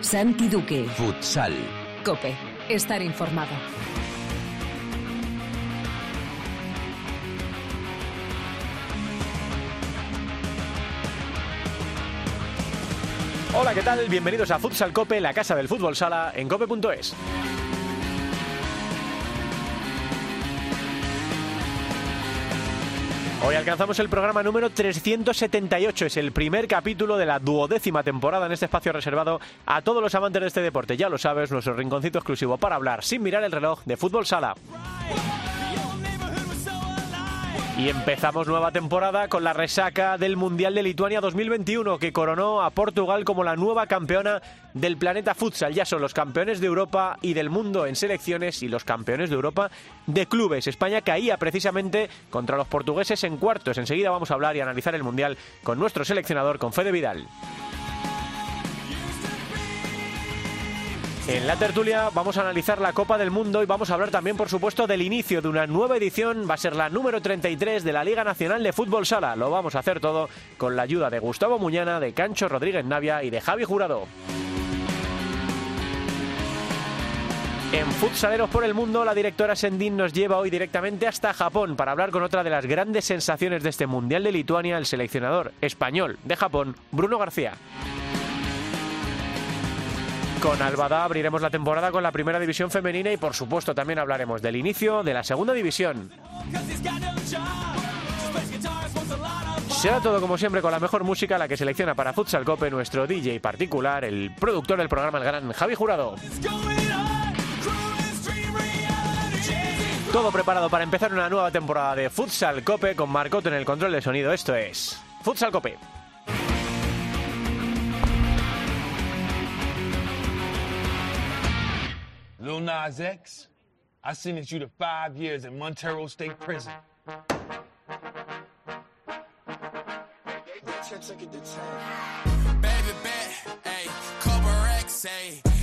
Santi Duque. Futsal. Cope. Estar informado. Hola, ¿qué tal? Bienvenidos a Futsal Cope, la casa del fútbol sala en cope.es. Hoy alcanzamos el programa número 378. Es el primer capítulo de la duodécima temporada en este espacio reservado a todos los amantes de este deporte. Ya lo sabes, nuestro rinconcito exclusivo para hablar sin mirar el reloj de fútbol sala. Y empezamos nueva temporada con la resaca del Mundial de Lituania 2021 que coronó a Portugal como la nueva campeona del planeta futsal. Ya son los campeones de Europa y del mundo en selecciones y los campeones de Europa de clubes. España caía precisamente contra los portugueses en cuartos. Enseguida vamos a hablar y analizar el Mundial con nuestro seleccionador, con Fede Vidal. En la tertulia vamos a analizar la Copa del Mundo y vamos a hablar también, por supuesto, del inicio de una nueva edición. Va a ser la número 33 de la Liga Nacional de Fútbol Sala. Lo vamos a hacer todo con la ayuda de Gustavo Muñana, de Cancho Rodríguez Navia y de Javi Jurado. En Futsaleros por el Mundo, la directora Sendin nos lleva hoy directamente hasta Japón para hablar con otra de las grandes sensaciones de este Mundial de Lituania, el seleccionador español de Japón, Bruno García. Con Albada abriremos la temporada con la primera división femenina y por supuesto también hablaremos del inicio de la segunda división. Será todo como siempre con la mejor música, la que selecciona para Futsal Cope nuestro DJ particular, el productor del programa, el gran Javi Jurado. Todo preparado para empezar una nueva temporada de Futsal Cope con Marcoto en el control de sonido. Esto es Futsal Cope. Lil Nas X, I sentenced you to five years in Montero State Prison. Baby bet, ayy, couple racks, ayy,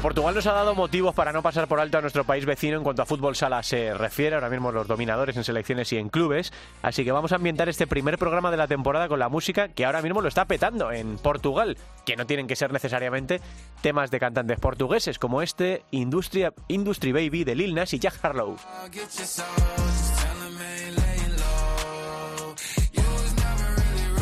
Portugal nos ha dado motivos para no pasar por alto a nuestro país vecino en cuanto a fútbol sala se refiere, ahora mismo los dominadores en selecciones y en clubes, así que vamos a ambientar este primer programa de la temporada con la música que ahora mismo lo está petando en Portugal, que no tienen que ser necesariamente temas de cantantes portugueses como este Industry Baby de Lil Nas y Jack Harlow.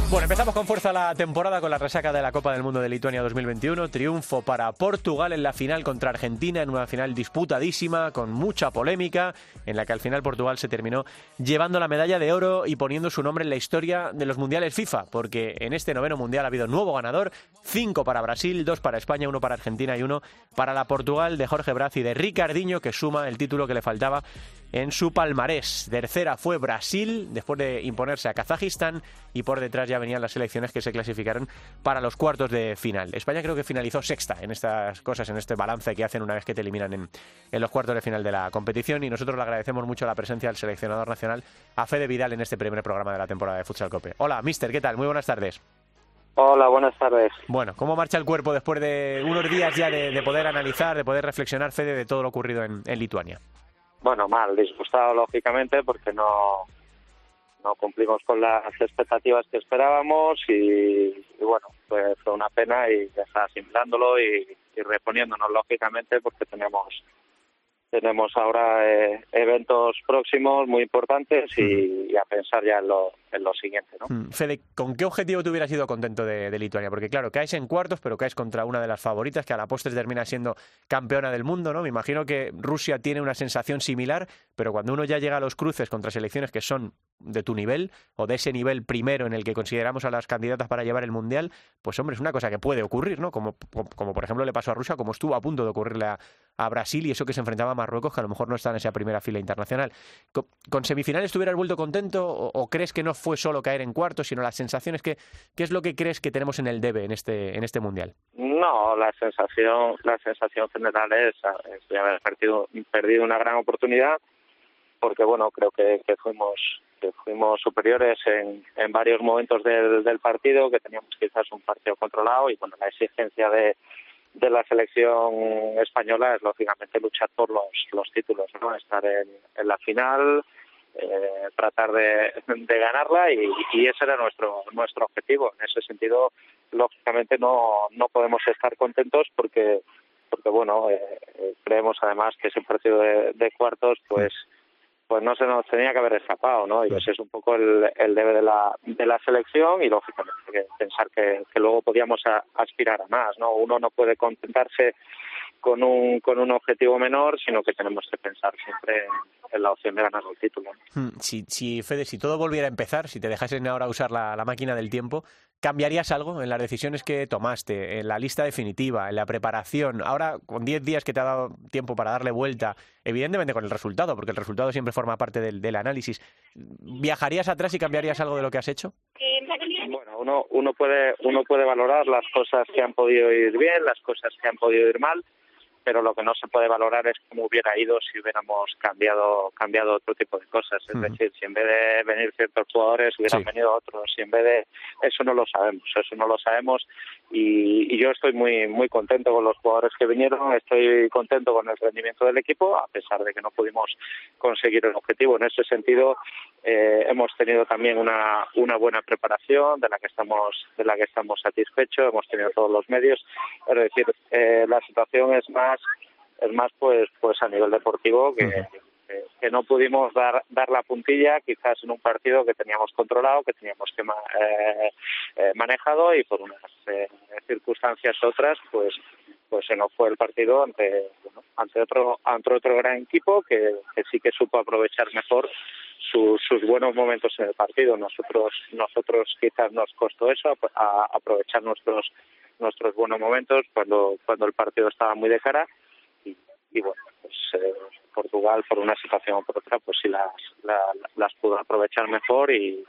Bueno, empezamos con fuerza la temporada con la resaca de la Copa del Mundo de Lituania 2021. Triunfo para Portugal en la final contra Argentina, en una final disputadísima, con mucha polémica, en la que al final Portugal se terminó llevando la medalla de oro y poniendo su nombre en la historia de los mundiales FIFA, porque en este noveno mundial ha habido nuevo ganador: cinco para Brasil, dos para España, uno para Argentina y uno para la Portugal de Jorge Braz y de Ricardinho, que suma el título que le faltaba en su palmarés. Tercera fue Brasil, después de imponerse a Kazajistán, y por detrás ya venían las selecciones que se clasificaron para los cuartos de final. España creo que finalizó sexta en estas cosas, en este balance que hacen una vez que te eliminan en, en los cuartos de final de la competición, y nosotros le agradecemos mucho la presencia del seleccionador nacional, a Fede Vidal, en este primer programa de la temporada de Futsal Cope. Hola, mister, ¿qué tal? Muy buenas tardes. Hola, buenas tardes. Bueno, ¿cómo marcha el cuerpo después de unos días ya de, de poder analizar, de poder reflexionar, Fede, de todo lo ocurrido en, en Lituania? Bueno, mal, disgustado lógicamente porque no, no cumplimos con las expectativas que esperábamos y, y bueno, pues fue una pena y ya está asimilándolo y, y reponiéndonos lógicamente porque tenemos tenemos ahora eh, eventos próximos muy importantes y, y a pensar ya en lo, en lo siguiente, ¿no? Mm, Fede, ¿con qué objetivo te hubieras ido contento de, Lituania? Porque claro, caes en cuartos, pero caes contra una de las favoritas que a la postre termina siendo campeona del mundo, ¿no? Me imagino que Rusia tiene una sensación similar, pero cuando uno ya llega a los cruces contra selecciones que son de tu nivel o de ese nivel primero en el que consideramos a las candidatas para llevar el mundial, pues hombre, es una cosa que puede ocurrir, ¿no? Como, como, por ejemplo le pasó a Rusia, como estuvo a punto de ocurrirle a, Brasil y eso que se enfrentaba a Marruecos, que a lo mejor no está en esa primera fila internacional. ¿Con, semifinales te hubieras vuelto contento o crees que no fue solo caer en cuartos, sino las sensaciones que qué es lo que crees que tenemos en el debe en este en este mundial? No, la sensación, la sensación general es, es de haber perdido, perdido una gran oportunidad porque bueno, creo que, que fuimos que fuimos superiores en, en varios momentos del, del partido, que teníamos quizás un partido controlado y bueno, la exigencia de, de la selección española es lógicamente luchar por los, los títulos, ¿no? Estar en, en la final, eh, tratar de, ganarla y, y, ese era nuestro nuestro objetivo. En ese sentido, lógicamente no no podemos estar contentos porque porque bueno eh, creemos además que ese partido de cuartos pues pues no se nos tenía que haber escapado, ¿no? Y ese es un poco el, el debe de la, de la selección y lógicamente que pensar que, que luego podíamos a, aspirar a más, ¿no? Uno no puede contentarse con un, con un objetivo menor, sino que tenemos que pensar siempre en, en la opción de ganar el título. Si, si, Fede, si todo volviera a empezar, si te dejasen ahora usar la, la máquina del tiempo, ¿cambiarías algo en las decisiones que tomaste, en la lista definitiva, en la preparación? Ahora, con 10 días que te ha dado tiempo para darle vuelta, evidentemente con el resultado, porque el resultado siempre forma parte del, análisis, ¿viajarías atrás y cambiarías algo de lo que has hecho? Bueno, uno, uno puede uno puede valorar las cosas que han podido ir bien, las cosas que han podido ir mal, pero lo que no se puede valorar es cómo hubiera ido si hubiéramos cambiado cambiado otro tipo de cosas. Es uh -huh. decir, si en vez de venir ciertos jugadores hubieran sí. venido otros, si en vez de eso no lo sabemos, eso no lo sabemos y, y, yo estoy muy muy contento con los jugadores que vinieron, estoy contento con el rendimiento del equipo a pesar de que no pudimos conseguir el objetivo. En ese sentido eh, hemos tenido también una una buena preparación de la que estamos de la que estamos satisfechos, hemos tenido todos los medios, es decir, eh, la situación es más es más pues pues a nivel deportivo que. Que, que, no pudimos dar dar la puntilla quizás en un partido que teníamos controlado que teníamos que eh, eh, manejado y por unas eh, circunstancias otras pues pues se nos fue el partido ante bueno, ante otro ante otro gran equipo que, sí que supo aprovechar mejor sus, buenos momentos en el partido. Nosotros nosotros quizás nos costó eso a aprovechar nuestros nuestros buenos momentos cuando cuando el partido estaba muy de cara y, y bueno pues eh, Portugal por una situación o por otra pues sí las la, las pudo aprovechar mejor y,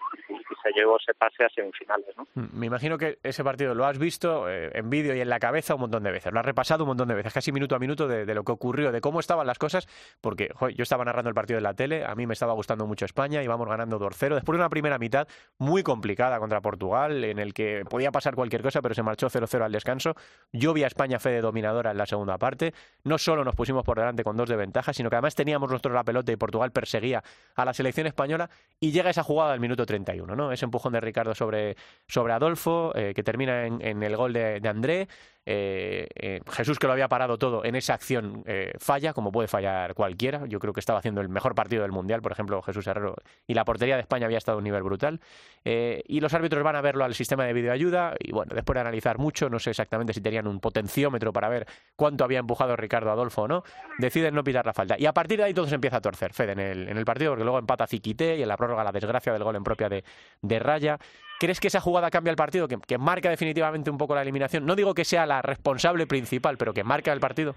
y, se pase a semifinales ¿no? Me imagino que ese partido lo has visto eh, en vídeo y en la cabeza un montón de veces. Lo has repasado un montón de veces casi minuto a minuto de, lo que ocurrió de cómo estaban las cosas porque yo estaba narrando el partido en la tele a mí me estaba gustando mucho España íbamos ganando 2-0 después de una primera mitad muy complicada contra Portugal en el que podía pasar cualquier cosa pero se marchó 0-0 al descanso. Yo vi a España fe de dominadora en la segunda parte. No solo nos pusimos por delante con dos de ventaja sino que además teníamos nosotros la pelota y Portugal perseguía a la selección española y llega esa jugada al minuto 31, ¿no? Ese empujón de Ricardo sobre, sobre Adolfo, eh, que termina en, en, el gol de, de André, eh, eh, Jesús, que lo había parado todo en esa acción, eh, falla, como puede fallar cualquiera. Yo creo que estaba haciendo el mejor partido del Mundial, por ejemplo, Jesús Herrero. Y la portería de España había estado a un nivel brutal. Y los árbitros van a verlo al sistema de videoayuda. Y bueno, después de analizar mucho, no sé exactamente si tenían un potenciómetro para ver cuánto había empujado Ricardo Adolfo o no, deciden no pitar la falta. Y a partir de ahí todo se empieza a torcer, Fede, en el, en el partido, porque luego empata Ziquité y en la prórroga la desgracia del gol en propia de, de Raya. ¿Crees que esa jugada cambia el partido, que, que, marca definitivamente un poco la eliminación? No digo que sea la responsable principal, pero que marca el partido.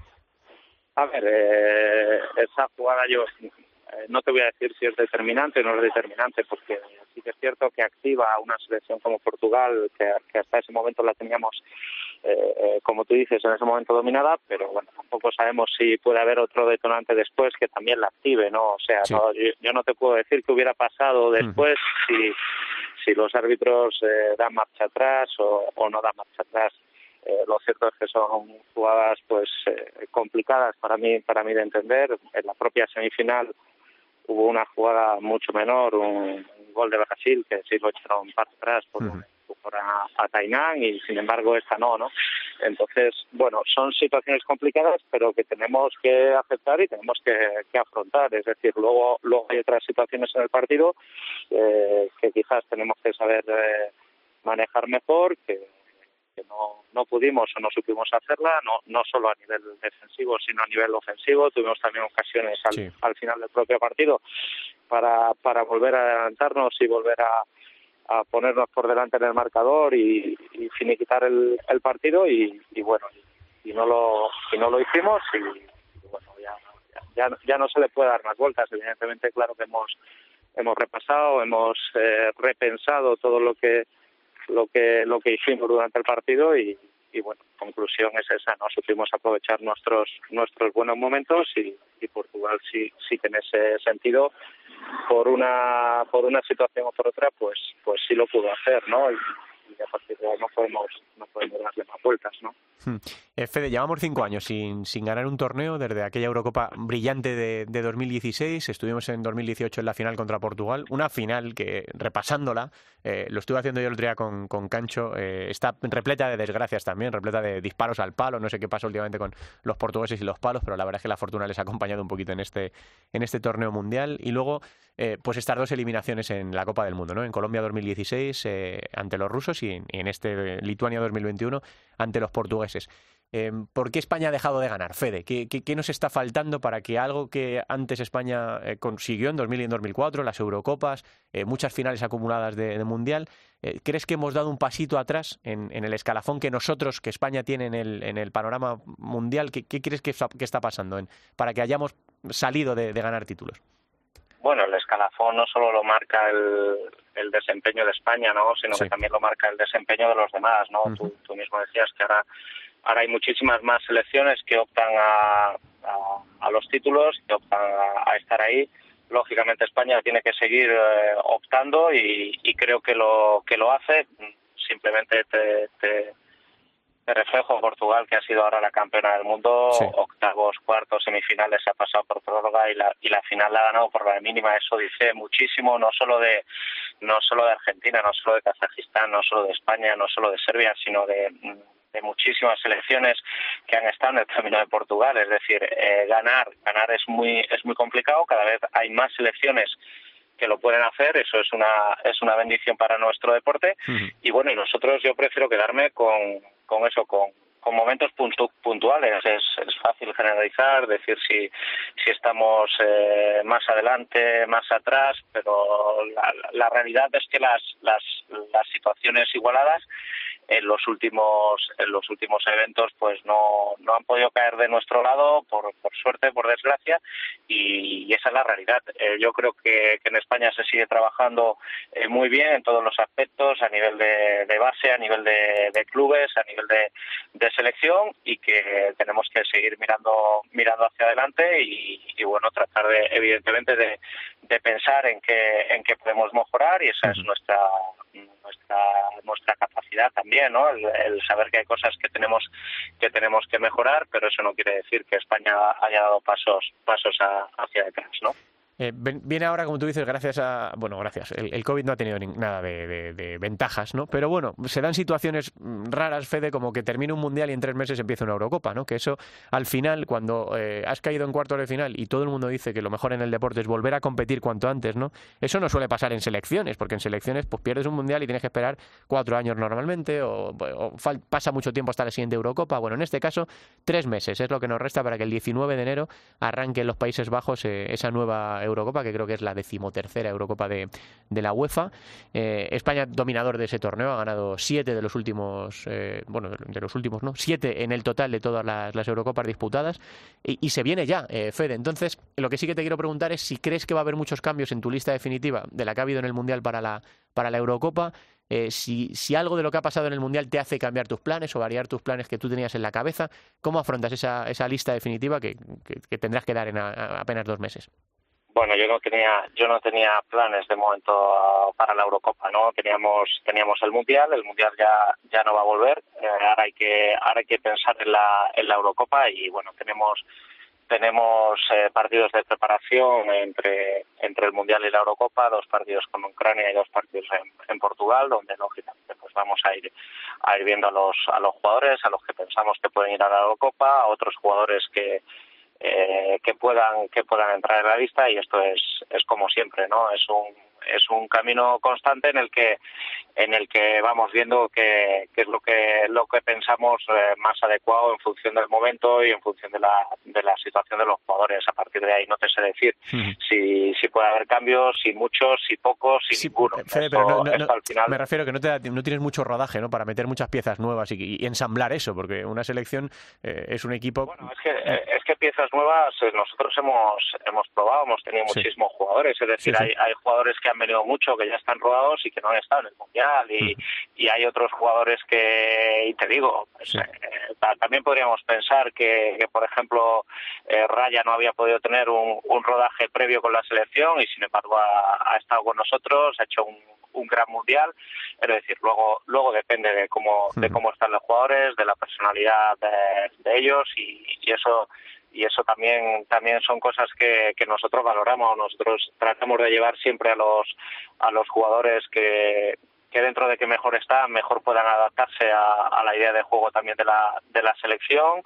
A ver, eh, esa jugada yo eh, no te voy a decir si es determinante o no es determinante, porque sí que es cierto que activa a una selección como Portugal, que, que hasta ese momento la teníamos, eh, eh, como tú dices, en ese momento dominada, pero bueno, tampoco sabemos si puede haber otro detonante después que también la active, ¿no? O sea, sí. no, yo, yo, no te puedo decir qué hubiera pasado después uh -huh. si si los árbitros eh, dan marcha atrás o, o, no dan marcha atrás. Eh, lo cierto es que son jugadas pues eh, complicadas para mí para mí de entender. En la propia semifinal hubo una jugada mucho menor, un, un gol de Brasil que sí lo echaron para atrás por, uh -huh. Por a, a Tainán y sin embargo esta no, ¿no? Entonces, bueno, son situaciones complicadas, pero que tenemos que aceptar y tenemos que, que afrontar. Es decir, luego, luego hay otras situaciones en el partido eh, que quizás tenemos que saber eh, manejar mejor, que, que no, no pudimos o no supimos hacerla, no, no solo a nivel defensivo, sino a nivel ofensivo. Tuvimos también ocasiones al, sí. al final del propio partido para, para volver a adelantarnos y volver a a ponernos por delante en el marcador y, finiquitar el, el partido y, y bueno y, no lo y no lo hicimos y, y bueno ya, ya ya no se le puede dar más vueltas. Evidentemente claro que hemos hemos repasado hemos eh, repensado todo lo que lo que lo que hicimos durante el partido y, y bueno conclusión es esa no supimos aprovechar nuestros nuestros buenos momentos y, y Portugal sí sí que en ese sentido por una por una situación o por otra pues pues sí lo pudo hacer no y, y a partir de ahí no podemos no podemos darle más vueltas no Hmm. Eh, Fede, llevamos cinco años sin, sin ganar un torneo desde aquella Eurocopa brillante de, de 2016. Estuvimos en 2018 en la final contra Portugal. Una final que, repasándola, eh, lo estuve haciendo yo el otro día con, con Cancho, eh, está repleta de desgracias también, repleta de disparos al palo. No sé qué pasa últimamente con los portugueses y los palos, pero la verdad es que la fortuna les ha acompañado un poquito en este, en este torneo mundial. Y luego, eh, pues estas dos eliminaciones en la Copa del Mundo, ¿no? En Colombia 2016 eh, ante los rusos y en, este eh, Lituania 2021 ante los portugueses. Eh, ¿Por qué España ha dejado de ganar, Fede? ¿Qué, nos está faltando para que algo que antes España eh, consiguió en 2000 y en 2004, las Eurocopas, eh, muchas finales acumuladas de, Mundial, ¿crees que hemos dado un pasito atrás en, el escalafón que nosotros, que España tiene en el, panorama mundial? ¿Qué, crees que, está pasando para que hayamos salido de ganar títulos? Bueno, el escalafón no solo lo marca el, el desempeño de España, ¿no? sino sí. que también lo marca el desempeño de los demás. ¿no? Uh -huh. tú, tú, mismo decías que ahora, ahora hay muchísimas más selecciones que optan a, a, a los títulos, que optan a, a, estar ahí. Lógicamente España tiene que seguir eh, optando y, y, creo que lo que lo hace. Simplemente te, te de reflejo Portugal que ha sido ahora la campeona del mundo sí. octavos cuartos semifinales ha pasado por prórroga y la y la final la ha ganado por la mínima. Eso dice muchísimo no solo de no solo de Argentina no solo de Kazajistán no solo de España no solo de Serbia sino de de muchísimas selecciones que han estado en el camino de Portugal. Es decir eh, ganar ganar es muy es muy complicado. Cada vez hay más selecciones que lo pueden hacer, eso es una es una bendición para nuestro deporte. Uh -huh. y bueno, y nosotros yo prefiero quedarme con, con eso, con, con momentos puntu puntuales. Es, es, fácil generalizar, decir si, si estamos eh, más adelante, más atrás, pero la, la realidad es que las, las, las situaciones igualadas en los últimos en los últimos eventos pues no, no han podido caer de nuestro lado por, por suerte por desgracia y, y esa es la realidad. Eh, yo creo que, que, en España se sigue trabajando eh, muy bien en todos los aspectos a nivel de, de base a nivel de, de, clubes a nivel de, de selección y que tenemos que seguir mirando mirando hacia adelante y, y bueno tratar de evidentemente de, de pensar en qué en qué podemos mejorar y esa es nuestra nuestra nuestra capacidad también no el, el, saber que hay cosas que tenemos que tenemos que mejorar pero eso no quiere decir que España haya dado pasos pasos a, hacia detrás no eh, viene ahora, como tú dices, gracias a. Bueno, gracias. El, COVID no ha tenido ni, nada de, ventajas, ¿no? Pero bueno, se dan situaciones raras, Fede, como que termina un mundial y en tres meses empieza una Eurocopa, ¿no? Que eso, al final, cuando eh, has caído en cuartos de final y todo el mundo dice que lo mejor en el deporte es volver a competir cuanto antes, ¿no? Eso no suele pasar en selecciones, porque en selecciones, pues pierdes un mundial y tienes que esperar cuatro años normalmente, o, o pasa mucho tiempo hasta la siguiente Eurocopa. Bueno, en este caso, tres meses es lo que nos resta para que el 19 de enero arranque en los Países Bajos eh, esa nueva Eurocopa, que creo que es la decimotercera Eurocopa de, de la UEFA. Eh, España, dominador de ese torneo, ha ganado siete de los últimos, eh, bueno, de los últimos, ¿no? Siete en el total de todas las, las Eurocopas disputadas. Y, se viene ya, eh, Fede. Entonces, lo que sí que te quiero preguntar es si crees que va a haber muchos cambios en tu lista definitiva de la que ha habido en el Mundial para la, para la Eurocopa. Si, si, algo de lo que ha pasado en el Mundial te hace cambiar tus planes o variar tus planes que tú tenías en la cabeza, ¿cómo afrontas esa, esa lista definitiva que, que, tendrás que dar en apenas dos meses? Bueno yo no tenía yo no tenía planes de momento uh, para la Eurocopa no teníamos teníamos el mundial el mundial ya ya no va a volver. Eh, ahora hay que ahora hay que pensar en la en la Eurocopa y bueno tenemos tenemos eh, partidos de preparación entre entre el mundial y la Eurocopa dos partidos con Ucrania y dos partidos en, en Portugal donde lógicamente pues vamos a ir a ir viendo a los a los jugadores a los que pensamos que pueden ir a la Eurocopa a otros jugadores que eh, que puedan que puedan entrar en la lista y esto es es como siempre no es un es un camino constante en el que en el que vamos viendo qué es lo que lo que pensamos eh, más adecuado en función del momento y en función de la de la situación de los jugadores. A partir de ahí no te sé decir si si puede haber cambios si muchos si pocos si sí, ninguno. Fede, esto, pero no, no, no, al final... me refiero que no te no tienes mucho rodaje no para meter muchas piezas nuevas y, y ensamblar eso porque una selección eh, es un equipo bueno es que eh, que piezas nuevas eh, nosotros hemos hemos probado, hemos tenido Sí. muchísimos jugadores, es decir, Sí, sí. Hay, hay jugadores que han venido mucho, que ya están rodados y que no han estado en el Mundial, y, y hay otros jugadores que, y te digo, pues, eh, ta- también podríamos pensar que, que, por ejemplo, eh, Raya no había podido tener un, un rodaje previo con la selección y sin embargo ha, ha estado con nosotros, ha hecho un, un gran mundial, es decir, luego luego depende de cómo de cómo están los jugadores, de la personalidad de, de ellos y, y eso y eso también también son cosas que, que nosotros valoramos, nosotros tratamos de llevar siempre a los a los jugadores que que dentro de que mejor están, mejor puedan adaptarse a, a la idea de juego también de la, de la selección,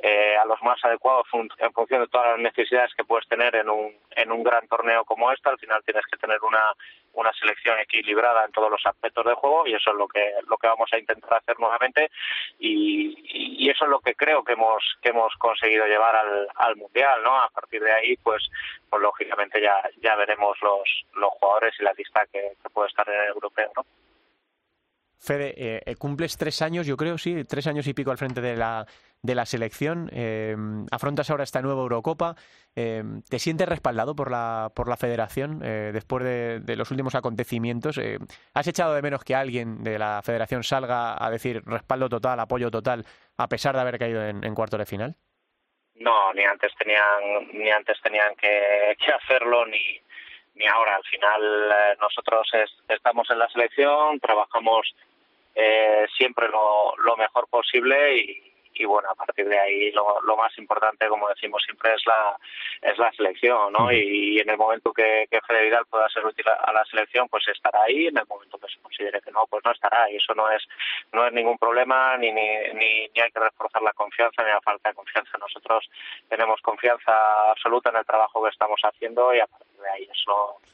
eh, a los más adecuados en función de todas las necesidades que puedes tener en un, en un gran torneo como este. Al final tienes que tener una, una selección equilibrada en todos los aspectos del juego y eso es lo que, lo que vamos a intentar hacer nuevamente y, eso es lo que creo que hemos, que hemos conseguido llevar al, al Mundial. ¿no? A partir de ahí, pues, pues lógicamente ya, ya veremos los, los jugadores y la lista que, que puede estar en el europeo. ¿no? Fede, eh, eh, cumples tres años, yo creo, sí, tres años y pico al frente de la, de la selección. eh, afrontas ahora esta nueva Eurocopa. Eh, ¿Te sientes respaldado por la, por la federación eh, después de, los últimos acontecimientos? Eh, ¿Has echado de menos que alguien de la federación salga a decir respaldo total, apoyo total, a pesar de haber caído en, en cuarto de final? No, ni antes tenían, ni antes tenían que, hacerlo, ni, ni ahora. Al final eh, nosotros es- estamos en la selección, trabajamos eh, siempre lo mejor posible y, y bueno, a partir de ahí lo, lo más importante, como decimos siempre, es la es la selección, ¿no? Y, en el momento que, que Fede Vidal pueda ser útil a, a la selección, pues estará ahí. En el momento que se considere que no, pues no estará. Y eso no es no es ningún problema, ni, ni, ni, ni hay que reforzar la confianza, ni la falta de confianza. Nosotros tenemos confianza absoluta en el trabajo que estamos haciendo y a partir ahí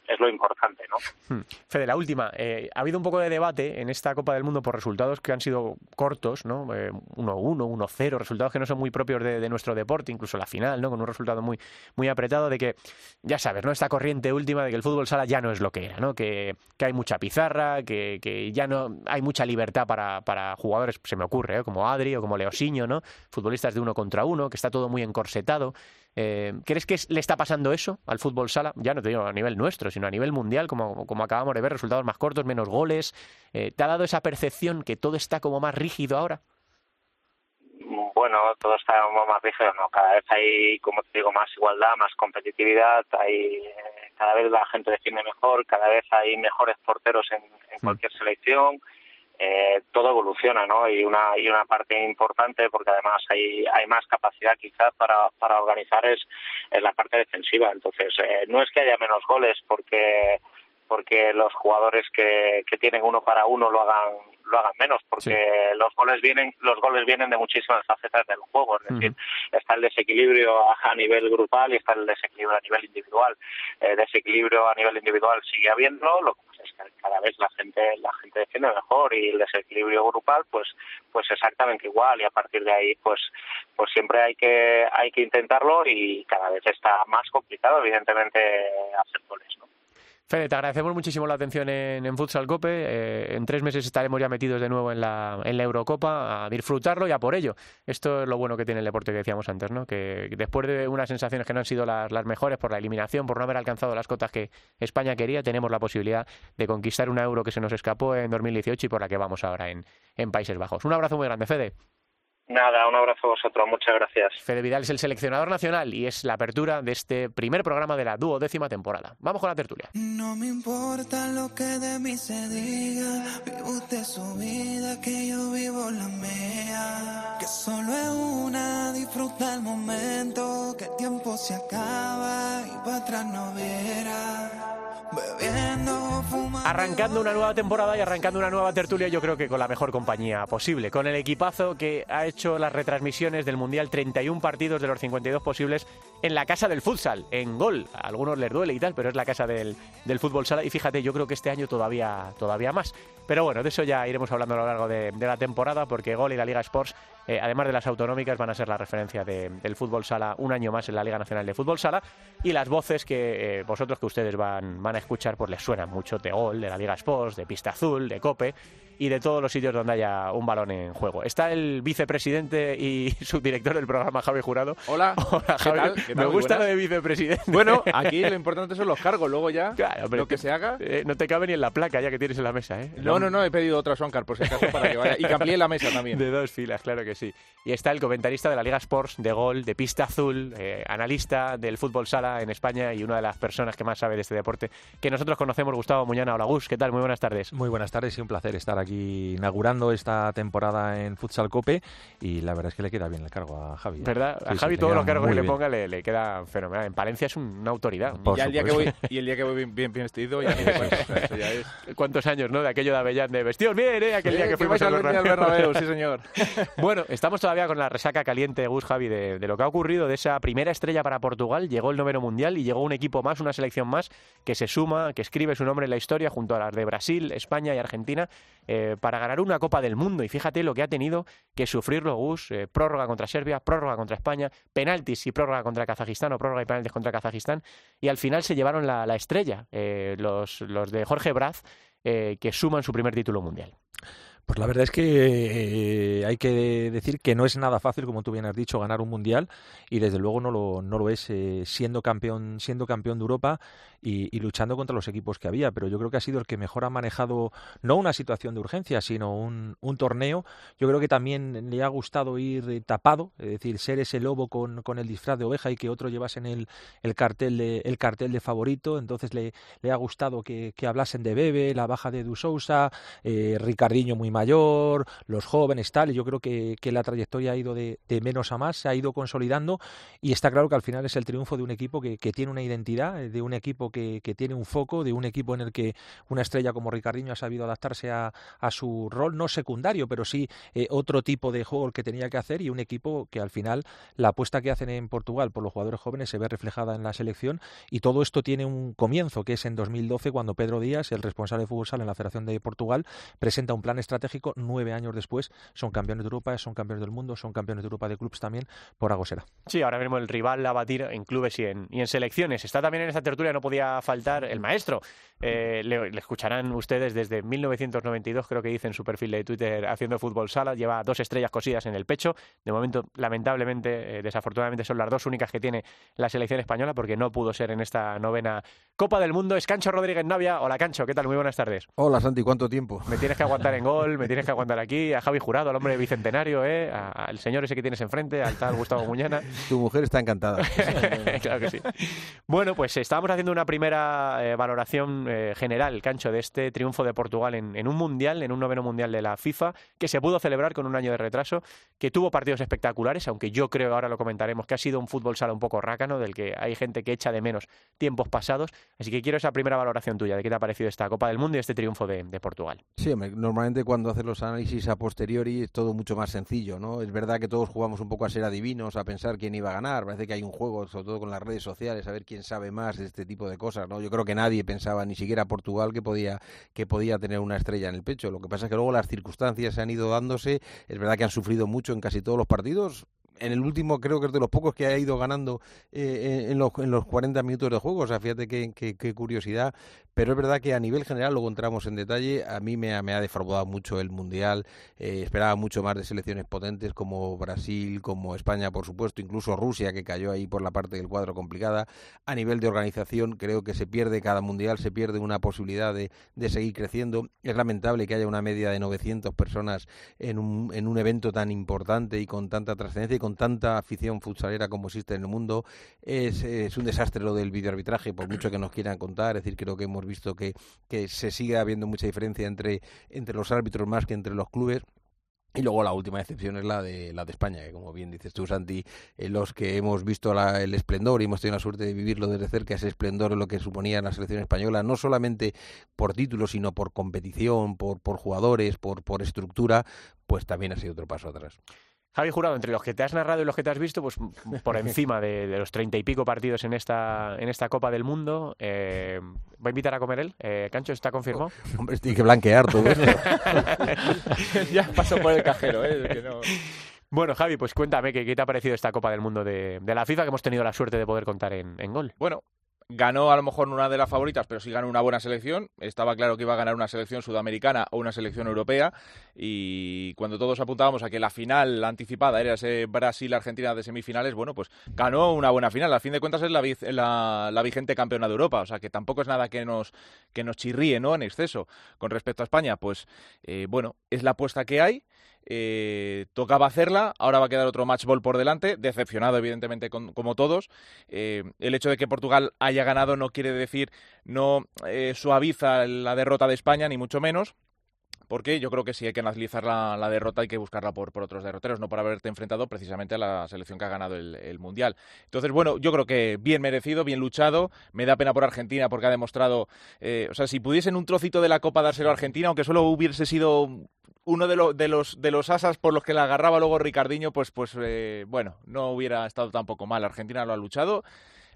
es lo, importante, ¿no? Hmm. Fede, la última. Eh, ha habido un poco de debate en esta Copa del Mundo por resultados que han sido cortos, ¿no? Eh, 1-1, 1-0, resultados que no son muy propios de, de nuestro deporte, incluso la final, ¿no? Con un resultado muy, muy apretado de que, ya sabes, ¿no? Esta corriente última de que el fútbol sala ya no es lo que era, ¿no? Que, que hay mucha pizarra, que, que ya no hay mucha libertad para, para jugadores, se me ocurre, ¿eh? como Adri o como Leosiño, ¿no? Futbolistas de uno contra uno, que está todo muy encorsetado. Eh, ¿Crees que le está pasando eso al fútbol sala? Ya no te digo a nivel nuestro, sino a nivel mundial, como, como acabamos de ver, resultados más cortos, menos goles. Eh, ¿Te ha dado esa percepción que todo está como más rígido ahora? bueno, todo está como más rígido, ¿no? Cada vez hay, como te digo, más igualdad, más competitividad, hay, eh, cada vez la gente defiende mejor, cada vez hay mejores porteros en, en cualquier selección, eh, todo evoluciona, ¿no? Y una, y una parte importante, porque además hay, hay más capacidad quizás para, para organizar es, es la parte defensiva. Entonces, eh, no es que haya menos goles porque porque los jugadores que, que tienen uno para uno lo hagan lo hagan menos porque los goles vienen los goles vienen de muchísimas facetas del juego es decir está el desequilibrio a, nivel grupal y está el desequilibrio a nivel individual. El desequilibrio a nivel individual sigue habiendo lo que pasa es que cada vez la gente la gente defiende mejor y el desequilibrio grupal pues pues exactamente igual y a partir de ahí pues pues siempre hay que hay que intentarlo y cada vez está más complicado evidentemente hacer goles ¿no? Fede, te agradecemos muchísimo la atención en, en Futsal Cope. Eh, en tres meses estaremos ya metidos de nuevo en la, en la Eurocopa a disfrutarlo y a por ello. Esto es lo bueno que tiene el deporte que decíamos antes, ¿no? Que después de unas sensaciones que no han sido las, mejores por la eliminación, por no haber alcanzado las cotas que España quería, tenemos la posibilidad de conquistar una Euro que se nos escapó en 2018 y por la que vamos ahora en Países Bajos. Un abrazo muy grande, Fede. Nada, un abrazo a vosotros, muchas gracias. Fede Vidal es el seleccionador nacional y es la apertura de este primer programa de la duodécima temporada. Vamos con la tertulia. No me importa lo que de mí se diga, vive usted su vida, que yo vivo la mía. Que solo es una, disfruta el momento, que el tiempo se acaba y para atrás no verá. Arrancando una nueva temporada y arrancando una nueva tertulia, yo creo que con la mejor compañía posible, con el equipazo que ha hecho las retransmisiones del Mundial 31 partidos de los 52 posibles en la casa del futsal, en gol. A algunos les duele y tal, pero es la casa del, del fútbol sala y fíjate, yo creo que este año todavía, todavía más. Pero bueno, de eso ya iremos hablando a lo largo de, la temporada, porque Gol y la Liga Sports, eh, además de las autonómicas, van a ser la referencia de- del fútbol sala un año más en la Liga Nacional de Fútbol Sala. Y las voces que eh, vosotros, que ustedes van, van a escuchar, pues les suenan mucho de Gol, de la Liga Sports, de Pista Azul, de Cope. Y de todos los sitios donde haya un balón en juego. Está el vicepresidente y subdirector del programa, Javi Jurado. Hola, Hola, ¿qué Javi. tal? ¿Qué tal? Me gusta lo de vicepresidente. Bueno, aquí lo importante son los cargos, luego ya Claro, hombre, lo que se haga. eh, no te cabe ni en la placa ya que tienes en la mesa, ¿eh? No, no, no, he pedido otra Swancar por si acaso para que vaya. Y amplíe la mesa también. De dos filas, claro que sí. Y está el comentarista de la Liga Sports, de gol, de pista azul, eh, analista del fútbol sala en España y una de las personas que más sabe de este deporte que nosotros conocemos, Gustavo Muñana. Hola, Gus, ¿qué tal? Muy buenas tardes. Muy buenas tardes y un placer estar aquí inaugurando esta temporada en Futsal Cope y la verdad es que le queda bien el cargo a Javi. ¿eh? ¿Verdad? A Sí, sí, Javi todos los cargos que le ponga le, le queda fenomenal. En Palencia es un- una autoridad. Por Y, al día que voy, y el día que voy bien, bien, bien vestido, ya eso ya es... ¿Cuántos años, no? De aquello de Avellán de vestidos bien, ¿eh? Aquel día Eh, que fuimos a al Bernabéu. sí señor. Bueno, estamos todavía con la resaca caliente, Gus Javi, de, de lo que ha ocurrido, de esa primera estrella para Portugal. Llegó el noveno mundial y llegó un equipo más, una selección más, que se suma, que escribe su nombre en la historia junto a las de Brasil, España y Argentina, eh, para ganar una Copa del Mundo. Y fíjate lo que ha tenido que sufrirlo Gus, eh, prórroga contra Serbia, prórroga contra España, penaltis y prórroga contra Kazajistán o prórroga y penaltis contra Kazajistán. Y al final se llevaron la, la estrella, eh, los, los de Jorge Braz, eh, que suman su primer título mundial. Pues la verdad es que eh, hay que decir que no es nada fácil, como tú bien has dicho, ganar un mundial y desde luego no lo, no lo es eh, siendo campeón siendo campeón de Europa y, luchando contra los equipos que había. Pero yo creo que ha sido el que mejor ha manejado no una situación de urgencia, sino un, un torneo. Yo creo que también le ha gustado ir tapado, es decir, ser ese lobo con, con el disfraz de oveja y que otro llevasen el, el cartel de el cartel de favorito. Entonces le, le ha gustado que, que hablasen de Bebe, la baja de Edu Sousa, eh, Ricardinho muy mayor, los jóvenes, tal. y Yo creo que, que la trayectoria ha ido de, de menos a más, se ha ido consolidando y está claro que al final es el triunfo de un equipo que, que tiene una identidad, eh, de un equipo que, que tiene un foco, de un equipo en el que una estrella como Ricardinho ha sabido adaptarse a, a su rol, no secundario, pero sí eh, otro tipo de juego que tenía que hacer y un equipo que al final la apuesta que hacen en Portugal por los jugadores jóvenes se ve reflejada en la selección y todo esto tiene un comienzo que es en 2012 cuando Pedro Díaz, el responsable de fútbol sala en la Federación de Portugal, presenta un plan estratégico nueve años después son campeones de Europa, son campeones del mundo, son campeones de Europa de clubes también por algo será. Sí, ahora mismo el rival a batir en clubes y en, y en selecciones. Está también en esta tertulia, no podía faltar el maestro. Eh, le, le escucharán ustedes desde 1992, creo que dice en su perfil de Twitter, haciendo fútbol sala. Lleva dos estrellas cosidas en el pecho. De momento, lamentablemente, eh, desafortunadamente, son las dos únicas que tiene la selección española porque no pudo ser en esta novena Copa del Mundo. Es Cancho Rodríguez Navia. Hola, Cancho, ¿qué tal? Muy buenas tardes. Hola Santi, ¿cuánto tiempo? Me tienes que aguantar en gol, me tienes que aguantar aquí, a Javi Jurado, al hombre bicentenario, ¿eh? Al señor ese que tienes enfrente, al tal Gustavo Muñana. Tu mujer está encantada. claro que sí. Bueno, pues estábamos haciendo una primera eh, valoración eh, general, Cancho, de este triunfo de Portugal en, en un mundial, en un noveno mundial de la FIFA, que se pudo celebrar con un año de retraso, que tuvo partidos espectaculares, aunque yo creo, ahora lo comentaremos, que ha sido un fútbol sala un poco rácano, del que hay gente que echa de menos tiempos pasados. Así que quiero esa primera valoración tuya, de qué te ha parecido esta Copa del Mundo y este triunfo de, de Portugal. Sí, normalmente cuando haces los análisis a posteriori es todo mucho más sencillo, ¿no? Es verdad que todos jugamos un poco a ser adivinos, a pensar quién iba a ganar. Parece que hay un juego, sobre todo con las redes sociales, a ver quién sabe más de este tipo de cosas, ¿no? Yo creo que nadie pensaba, ni siquiera Portugal, que podía, que podía tener una estrella en el pecho. Lo que pasa es que luego las circunstancias se han ido dándose. Es verdad que han sufrido mucho en casi todos los partidos. En el último creo que es de los pocos que ha ido ganando eh, en, los, en los 40 minutos de juego. O sea, fíjate qué, curiosidad. Pero es verdad que a nivel general, luego entramos en detalle, a mí me me ha defraudado mucho el Mundial. Eh, esperaba mucho más de selecciones potentes como Brasil, como España, por supuesto, incluso Rusia, que cayó ahí por la parte del cuadro complicada. A nivel de organización, creo que se pierde cada Mundial, se pierde una posibilidad de, de seguir creciendo. Es lamentable que haya una media de 900 personas en un, en un evento tan importante y con tanta trascendencia tanta afición futsalera como existe en el mundo. Es, es un desastre lo del videoarbitraje, por mucho que nos quieran contar. Es decir, creo que hemos visto que, que se sigue habiendo mucha diferencia entre, los árbitros más que entre los clubes. Y luego la última excepción es la de la de España, que como bien dices tú, Santi, eh, los que hemos visto la- el esplendor y hemos tenido la suerte de vivirlo desde cerca, ese esplendor es lo que suponía la selección española, no solamente por títulos, sino por competición, por, por jugadores, por, por estructura, pues también ha sido otro paso atrás. Javi Jurado, entre los que te has narrado y los que te has visto, pues por encima de, de los treinta y pico partidos en esta, en esta Copa del Mundo, eh, ¿va a invitar a comer él? Eh, Cancho, ¿está confirmado? Hombre, tiene que blanquear todo esto. ya pasó por el cajero, ¿eh? Que no- Bueno, Javi, pues cuéntame, ¿qué, qué te ha parecido esta Copa del Mundo de, de la FIFA que hemos tenido la suerte de poder contar en, en gol? Bueno, ganó a lo mejor una de las favoritas, pero sí ganó una buena selección. Estaba claro que iba a ganar una selección sudamericana o una selección europea. Y cuando todos apuntábamos a que la final anticipada era ese Brasil-Argentina de semifinales, bueno, pues ganó una buena final. A fin de cuentas es la vigente campeona de Europa. O sea que tampoco es nada que nos, que nos chirríe, ¿no? En exceso. Con respecto a España, pues eh, bueno, es la apuesta que hay. Eh, tocaba hacerla, ahora va a quedar otro match ball por delante, decepcionado evidentemente con- como todos. Eh, el hecho de que Portugal haya ganado no quiere decir, no eh, suaviza la derrota de España, ni mucho menos. Porque yo creo que sí hay que analizar la, la derrota, hay que buscarla por, otros derroteros, no por haberte enfrentado precisamente a la selección que ha ganado el, Mundial. Entonces, bueno, yo creo que bien merecido, bien luchado. Me da pena por Argentina porque ha demostrado, eh, o sea, si pudiesen un trocito de la Copa dárselo a Argentina, aunque solo hubiese sido uno de, de los de los asas por los que la agarraba luego Ricardiño, pues, pues eh, bueno, no hubiera estado tampoco mal. Argentina lo ha luchado.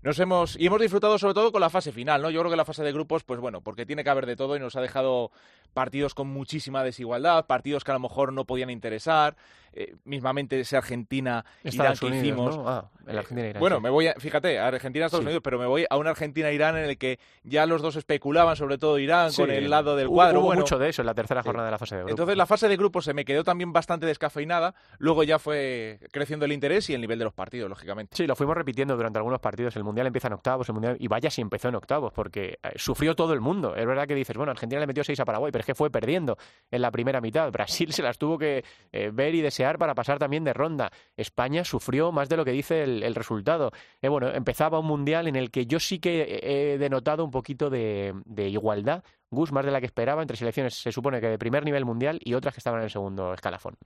Nos hemos y hemos disfrutado sobre todo con la fase final, ¿no? Yo creo que la fase de grupos, pues bueno, porque tiene que haber de todo y nos ha dejado partidos con muchísima desigualdad, partidos que a lo mejor no podían interesar, eh, mismamente ese Argentina Irán Estados que Unidos, hicimos. ¿no? Ah, el Eh, Argentina-Irán, Bueno, sí. me voy a, fíjate, a Argentina Estados Sí. Unidos, pero me voy a un Argentina-Irán en el que ya los dos especulaban, sobre todo Irán, con el lado del cuadro. Hubo bueno, mucho de eso en la tercera jornada de la fase de grupos. entonces la fase de grupos se me quedó también bastante descafeinada, luego ya fue creciendo el interés y el nivel de los partidos, lógicamente. Sí, lo fuimos repitiendo durante algunos partidos. El Mundial empieza en octavos, el Mundial... y vaya si empezó en octavos, porque eh, sufrió todo el mundo. Es verdad que dices, bueno, Argentina le metió 6 a Paraguay, pero es que fue perdiendo en la primera mitad. Brasil se las tuvo que eh, ver y desear para pasar también de ronda. España sufrió más de lo que dice el, resultado. Eh, bueno, empezaba un Mundial en el que yo sí que he denotado un poquito de, de igualdad, Gus, más de la que esperaba, entre selecciones se supone que de primer nivel mundial y otras que estaban en el segundo escalafón.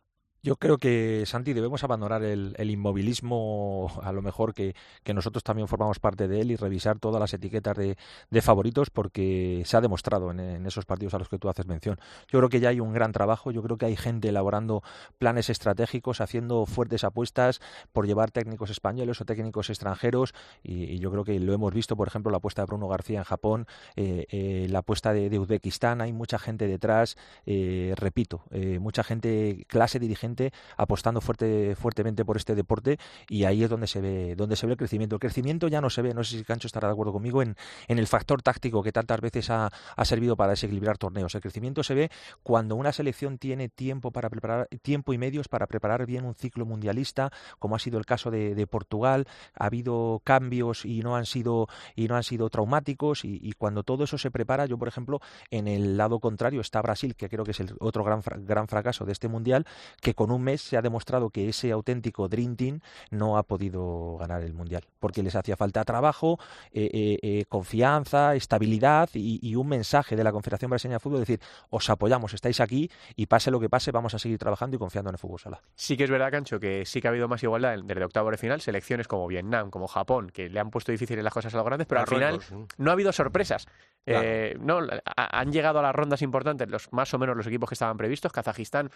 Yo creo que, Santi, debemos abandonar el, inmovilismo, a lo mejor que, nosotros también formamos parte de él y revisar todas las etiquetas de, favoritos porque se ha demostrado en, esos partidos a los que tú haces mención. Yo creo que ya hay un gran trabajo, yo creo que hay gente elaborando planes estratégicos, haciendo fuertes apuestas por llevar técnicos españoles o técnicos extranjeros y, y yo creo que lo hemos visto, por ejemplo, la apuesta de Bruno García en Japón, eh, eh, la apuesta de, de Uzbekistán, hay mucha gente detrás, eh, repito, eh, mucha gente, clase dirigente, apostando fuerte, fuertemente por este deporte y ahí es donde se ve, donde se ve el crecimiento. El crecimiento ya no se ve, no sé si Cancho estará de acuerdo conmigo, en, en el factor táctico que tantas veces ha, ha servido para desequilibrar torneos. El crecimiento se ve cuando una selección tiene tiempo para preparar, tiempo y medios para preparar bien un ciclo mundialista, como ha sido el caso de, de Portugal, ha habido cambios y no han sido, y no han sido traumáticos, y, y cuando todo eso se prepara, yo por ejemplo, en el lado contrario está Brasil, que creo que es el otro gran, gran fracaso de este mundial, que con un mes se ha demostrado que ese auténtico Dream Team no ha podido ganar el mundial, porque les hacía falta trabajo, eh, eh, eh, confianza, estabilidad y, y un mensaje de la Confederación Brasileña de Fútbol, decir, os apoyamos, estáis aquí y pase lo que pase, vamos a seguir trabajando y confiando en el fútbol sala. Sí que es verdad, Cancho, que sí que ha habido más igualdad en- desde octavos de final. Selecciones como Vietnam, como Japón, que le han puesto difíciles las cosas a los grandes, pero al final ¿no? ha habido sorpresas. Claro. Eh, no, ha- han llegado a las rondas importantes los más o menos los equipos que estaban previstos. Kazajistán,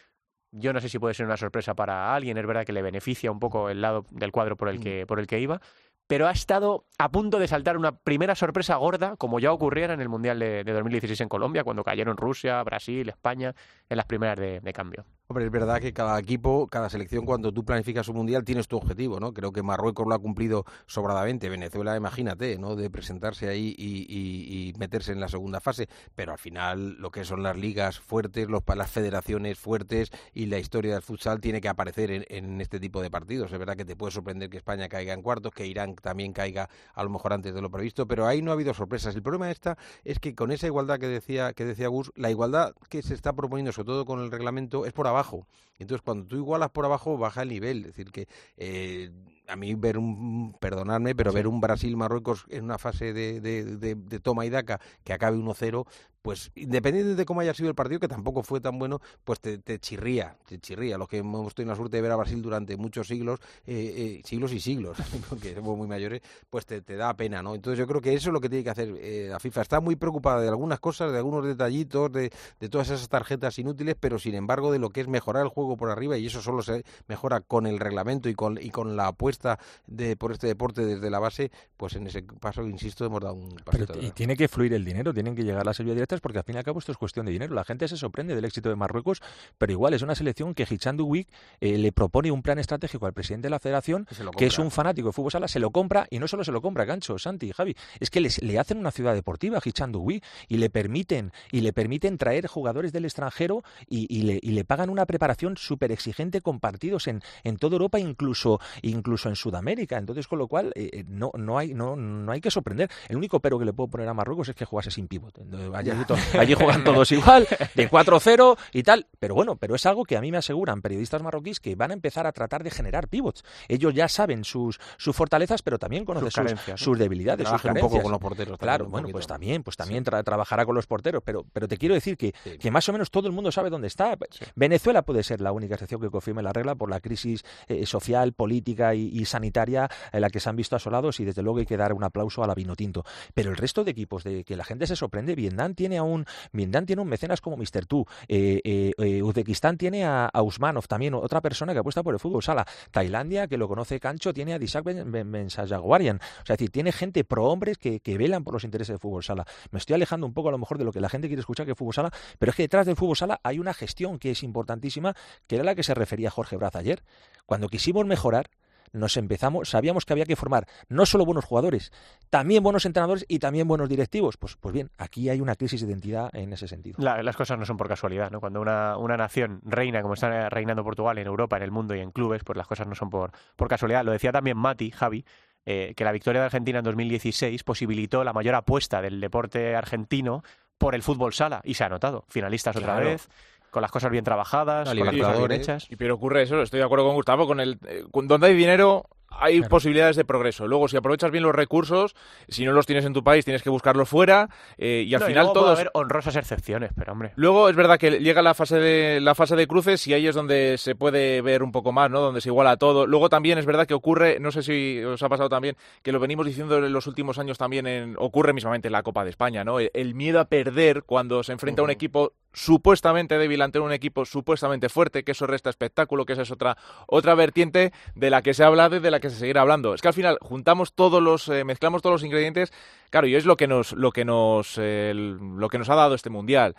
yo no sé si puede ser una sorpresa para alguien. Es verdad que le beneficia un poco el lado del cuadro por el que, por el que iba. Pero ha estado a punto de saltar una primera sorpresa gorda, como ya ocurriera en el Mundial de, de 2016 en Colombia, cuando cayeron Rusia, Brasil, España, en las primeras de, de cambio. Hombre, es verdad que cada equipo, cada selección, cuando tú planificas un mundial, tienes tu objetivo, ¿no? Creo que Marruecos lo ha cumplido sobradamente. Venezuela, imagínate, ¿no? De presentarse ahí y, meterse en la segunda fase. Pero al final, lo que son las ligas fuertes, los, las federaciones fuertes y la historia del futsal tiene que aparecer en, en este tipo de partidos. Es verdad que te puede sorprender que España caiga en cuartos, que Irán también caiga a lo mejor antes de lo previsto, pero ahí no ha habido sorpresas. El problema esta es que con esa igualdad que decía que decía Gus, la igualdad que se está proponiendo, sobre todo con el reglamento, es por abajo trabajo. Entonces, cuando tú igualas por abajo, baja el nivel. Es decir, que eh, a mí ver un, perdonadme, pero ver un Brasil-Marruecos en una fase de, de- de- de toma y daca que acabe 1-0, pues independiente de cómo haya sido el partido, que tampoco fue tan bueno, pues te, te chirría, te chirría. Los que hemos tenido la suerte de ver a Brasil durante muchos siglos, eh, eh, siglos y siglos, porque somos muy mayores, pues te, te da pena, ¿no? Entonces yo creo que eso es lo que tiene que hacer eh, la FIFA. Está muy preocupada de algunas cosas, de algunos detallitos, de, de todas esas tarjetas inútiles, pero sin embargo de lo que es mejorar el juego por arriba, y eso solo se mejora con el reglamento y con, y con la apuesta de, por este deporte desde la base, pues en ese paso, insisto, hemos dado un t- y tiene que fluir el dinero, tienen que llegar las ayudas directas porque al fin y al cabo esto es cuestión de dinero. La gente se sorprende del éxito de Marruecos, pero igual es una selección que Hichandu Week eh, le propone un plan estratégico al presidente de la federación, Que es un fanático de fútbol sala, se lo compra y no solo se lo compra, Gancho, Santi, Javi, es que les, le hacen una ciudad deportiva a Hichandu Week y le permiten y le permiten traer jugadores del extranjero y, y le, y le pagan una preparación súper exigente con partidos en, en toda Europa, incluso, incluso en Sudamérica. Entonces, con lo cual, eh, eh, no, no, hay, no, no hay que sorprender. El único pero que le puedo poner a Marruecos es que jugase sin pivot. Entonces, allí, allí juegan todos igual, de 4-0 y tal. Pero bueno, pero es algo que a mí me aseguran periodistas marroquíes que van a empezar a tratar de generar pivots. Ellos ya saben sus, sus fortalezas, pero también conocen Sus sus, carencias, ¿no? sus debilidades, sus un poco con los porteros. Claro, bueno, pues también, pues también tra- trabajará con los porteros, pero, pero te quiero decir que, Sí. que más o menos todo el mundo sabe dónde está. Venezuela puede ser la única excepción que confirme la regla por la crisis eh, social, política y, sanitaria en la que se han visto asolados y desde luego hay que dar un aplauso a la Vinotinto. Pero el resto de equipos de que la gente se sorprende, Vietnam tiene a un, Vietnam tiene un mecenas como Mr. Tu, eh, eh, eh, Uzbekistán tiene a, Usmanov también, otra persona que apuesta por el fútbol sala. Tailandia, que lo conoce Cancho, tiene a Disak Ben, ben, Ben. O sea, es decir, tiene gente pro hombres que, que velan por los intereses del fútbol sala. Me estoy alejando un poco a lo mejor de lo que la gente quiere escuchar que es fútbol sala, pero es que detrás del fútbol sala hay una gestión que es importantísima, que era la que se refería Jorge Braz ayer. Cuando quisimos mejorar, nos empezamos, sabíamos que había que formar no solo buenos jugadores, también buenos entrenadores y también buenos directivos. Pues, pues bien, aquí hay una crisis de identidad en ese sentido. La- las cosas no son por casualidad, ¿no? Cuando una, una nación reina, como está reinando Portugal en Europa, en el mundo y en clubes, pues las cosas no son por, por casualidad. Lo decía también Mati, Javi, eh, que la victoria de Argentina en 2016 posibilitó la mayor apuesta del deporte argentino por el fútbol sala y se ha notado. Finalistas otra vez, con las cosas bien trabajadas, La con las cosas bien hechas. Y pero ocurre eso, estoy de acuerdo con Gustavo, con el eh, con- donde hay dinero hay Claro. posibilidades de progreso. Luego, si aprovechas bien los recursos, si no los tienes en tu país, tienes que buscarlos fuera eh, y al No, final todos haber honrosas excepciones, pero hombre. Luego es verdad que llega la fase de la fase de cruces y ahí es donde se puede ver un poco más, ¿no? Donde se iguala todo. Luego también es verdad que ocurre, no sé si os ha pasado también, que lo venimos diciendo en los últimos años también en, ocurre mismamente en la Copa de España, ¿no? El, el miedo a perder cuando se enfrenta a un equipo supuestamente débil ante un equipo supuestamente fuerte, que eso resta espectáculo, que esa es otra otra vertiente de la que se ha hablado y de la que se seguirá hablando. Es que al final juntamos todos los eh, mezclamos todos los ingredientes, claro, y es lo que nos lo que nos lo que nos ha dado este mundial.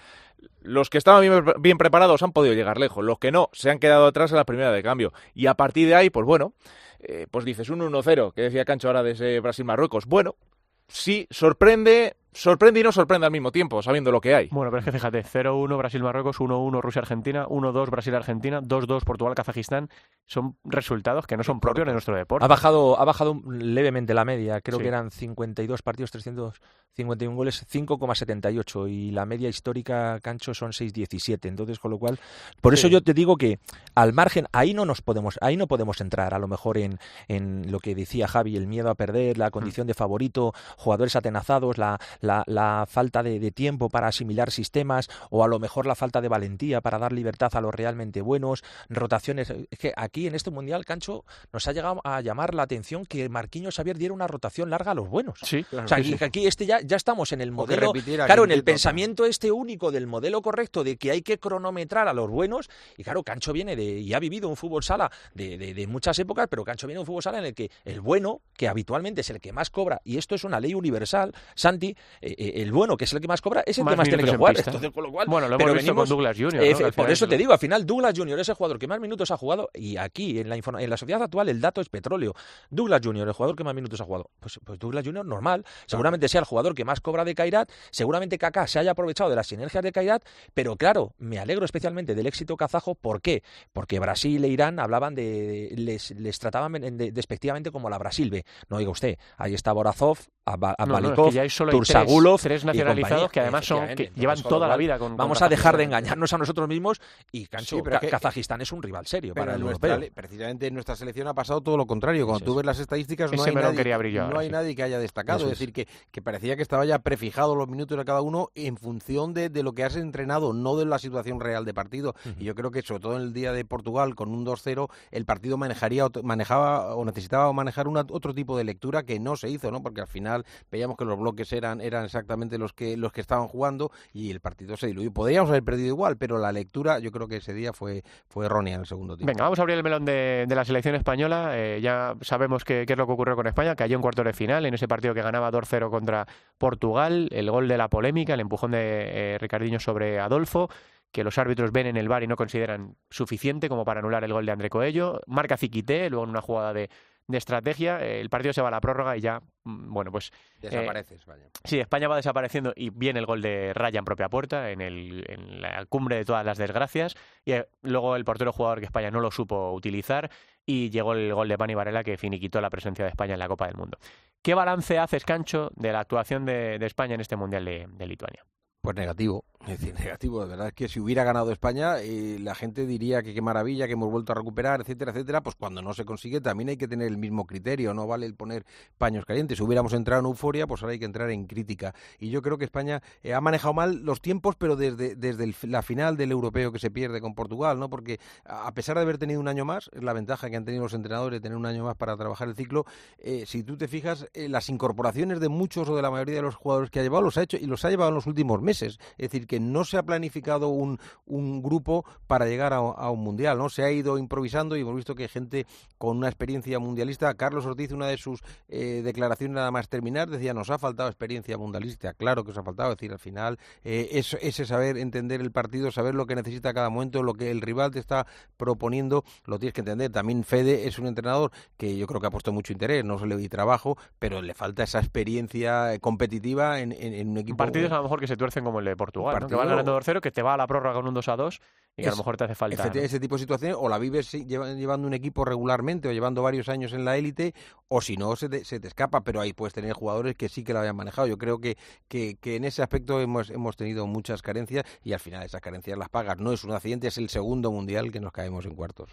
Los que estaban bien, preparados han podido llegar lejos, los que no se han quedado atrás en la primera de cambio. Y a partir de ahí, pues bueno, eh, pues dices un 1-0, que decía Cancho ahora de ese Brasil-Marruecos. Bueno, sí, sorprende, sorprende y no sorprende al mismo tiempo, sabiendo lo que hay. Bueno, pero es que fíjate, 0-1 Brasil-Marruecos, 1-1 Rusia-Argentina, 1-2 Brasil-Argentina, 2-2 Portugal-Kazajistán. Son resultados que no son propios de nuestro deporte. Ha bajado, ha bajado levemente la media, creo Sí. que eran 52 partidos, 351 goles, 5,78 y la media histórica Cancho son 6,17. Entonces, con lo cual, por eso yo te digo que al margen, ahí no nos podemos, ahí no podemos entrar, a lo mejor en, en lo que decía Javi, el miedo a perder, la condición de favorito, jugadores atenazados, la, la, la falta de, de tiempo para asimilar sistemas, o a lo mejor la falta de valentía para dar libertad a los realmente buenos, rotaciones. Es que aquí en este mundial, Cancho, nos ha llegado a llamar la atención que Marquinhos Xavier diera una rotación larga a los buenos. Sí, O sea, sí, aquí, este ya, ya estamos en el modelo, claro, en el pensamiento este único del modelo correcto de que hay que cronometrar a los buenos. Y claro, Cancho viene de, y ha vivido un fútbol sala de, de- de muchas épocas, pero Cancho viene de un fútbol sala en el que el bueno, que habitualmente es el que más cobra, y esto es una ley universal, Santi, eh, eh, el bueno, que es el que más cobra, es el Más que más tiene que jugar. Entonces, con lo cual, Bueno, lo pero hemos visto venimos- con Douglas Junior. eh, por eso es te lo- digo, al final Douglas Junior es el jugador que más minutos ha jugado y aquí en la, en la sociedad actual el dato es petróleo. Douglas Junior, el jugador que más minutos ha jugado. Pues, pues Douglas Junior normal, seguramente sea el jugador que más cobra de Kairat, seguramente Kaká se haya aprovechado de las sinergias de Kairat, pero claro, me alegro especialmente del éxito kazajo, ¿por qué? Porque Brasil e Irán hablaban de les, les trataban de- de- despectivamente como la Brasil B. No diga usted, ahí está Borazov, Ab- No, no, es que Abbalikov, ya hay solo hay tres- Tursagulov tres, y nacionalizados compañía. que además son que Efectivamente. llevan toda la vida con Vamos con a dejar de engañarnos a nosotros mismos y Cancho, Sí, Ka- que- Kazajistán es un rival serio Pero para el nuestra europeo. precisamente en nuestra selección ha pasado todo lo contrario. Cuando Eso tú es. ves las estadísticas, no hay, nadie, no hay sí. que haya destacado. Eso es decir, que, que parecía que estaba ya prefijado los minutos de cada uno en función de, de lo que has entrenado, no de la situación real de partido. Y yo creo que, sobre todo en el día de Portugal, con un 2-0, el partido manejaría, manejaba o necesitaba manejar una, otro tipo de lectura que no se hizo, ¿no? Porque al final veíamos que los bloques eran, eran exactamente los que, los que estaban jugando y el partido se diluyó. Podríamos haber perdido igual, pero la lectura yo creo que ese día fue, fue errónea en el segundo tiempo. Venga, vamos a abrir el melón de, la selección española. Eh, ya sabemos qué, es lo que ocurrió con España. Cayó en cuartos de final en ese partido que ganaba 2-0 contra Portugal. El gol de la polémica, el empujón de eh, Ricardinho sobre Adolfo que los árbitros ven en el bar y no consideran suficiente como para anular el gol de André Coello. Marca Ziquité, luego en una jugada de, de estrategia, eh, el partido se va a la prórroga y ya, mm, bueno, pues... eh, Desaparece España. Sí, España va desapareciendo y viene el gol de Raya en propia puerta, en, el, en la cumbre de todas las desgracias. Y eh, luego el portero jugador que España no lo supo utilizar y llegó el gol de Pani Varela que finiquitó la presencia de España en la Copa del Mundo. ¿Qué balance haces, Cancho, de la actuación de, de España en este Mundial de, de Lituania? Pues negativo, es decir, negativo. De verdad es que si hubiera ganado España, eh, la gente diría que qué maravilla, que hemos vuelto a recuperar, etcétera, etcétera. Pues cuando no se consigue también hay que tener el mismo criterio, no vale el poner paños calientes. Si hubiéramos entrado en euforia, pues ahora hay que entrar en crítica. Y yo creo que España eh, ha manejado mal los tiempos, pero desde, desde el- la final del europeo que se pierde con Portugal, ¿no? Porque a pesar de haber tenido un año más, es la ventaja que han tenido los entrenadores tener un año más para trabajar el ciclo, eh, si tú te fijas, las incorporaciones de muchos o de la mayoría de los jugadores que ha llevado los ha hecho y los ha llevado en los últimos meses. Es decir, que no se ha planificado un, un grupo para llegar a, a un mundial, ¿no? Se ha ido improvisando y hemos visto que hay gente con una experiencia mundialista. Carlos Ortiz, una de sus eh, declaraciones nada más terminar, decía, nos ha faltado experiencia mundialista. Claro que os ha faltado, es decir, al final, eh, es- ese saber entender el partido, saber lo que necesita cada momento, lo que el rival te está proponiendo, lo tienes que entender. También Fede es un entrenador que yo creo que ha puesto mucho interés, no se le di trabajo, pero le falta esa experiencia eh, competitiva en, en- en un equipo. Partidos a lo mejor que se tuercen como el de Portugal, ¿no? que ganando 2-0, que te va a la prórroga con un 2-2 y que a lo mejor te hace falta. ¿no? Efectivamente, ese tipo de situaciones o la vives sí, llevando un equipo regularmente o llevando varios años en la élite o si no se te, se te escapa, pero ahí puedes tener jugadores que sí que lo hayan manejado. Yo creo que, que, que en ese aspecto hemos, hemos tenido muchas carencias y al final esas carencias las pagas. No es un accidente, es el segundo mundial que nos caemos en cuartos.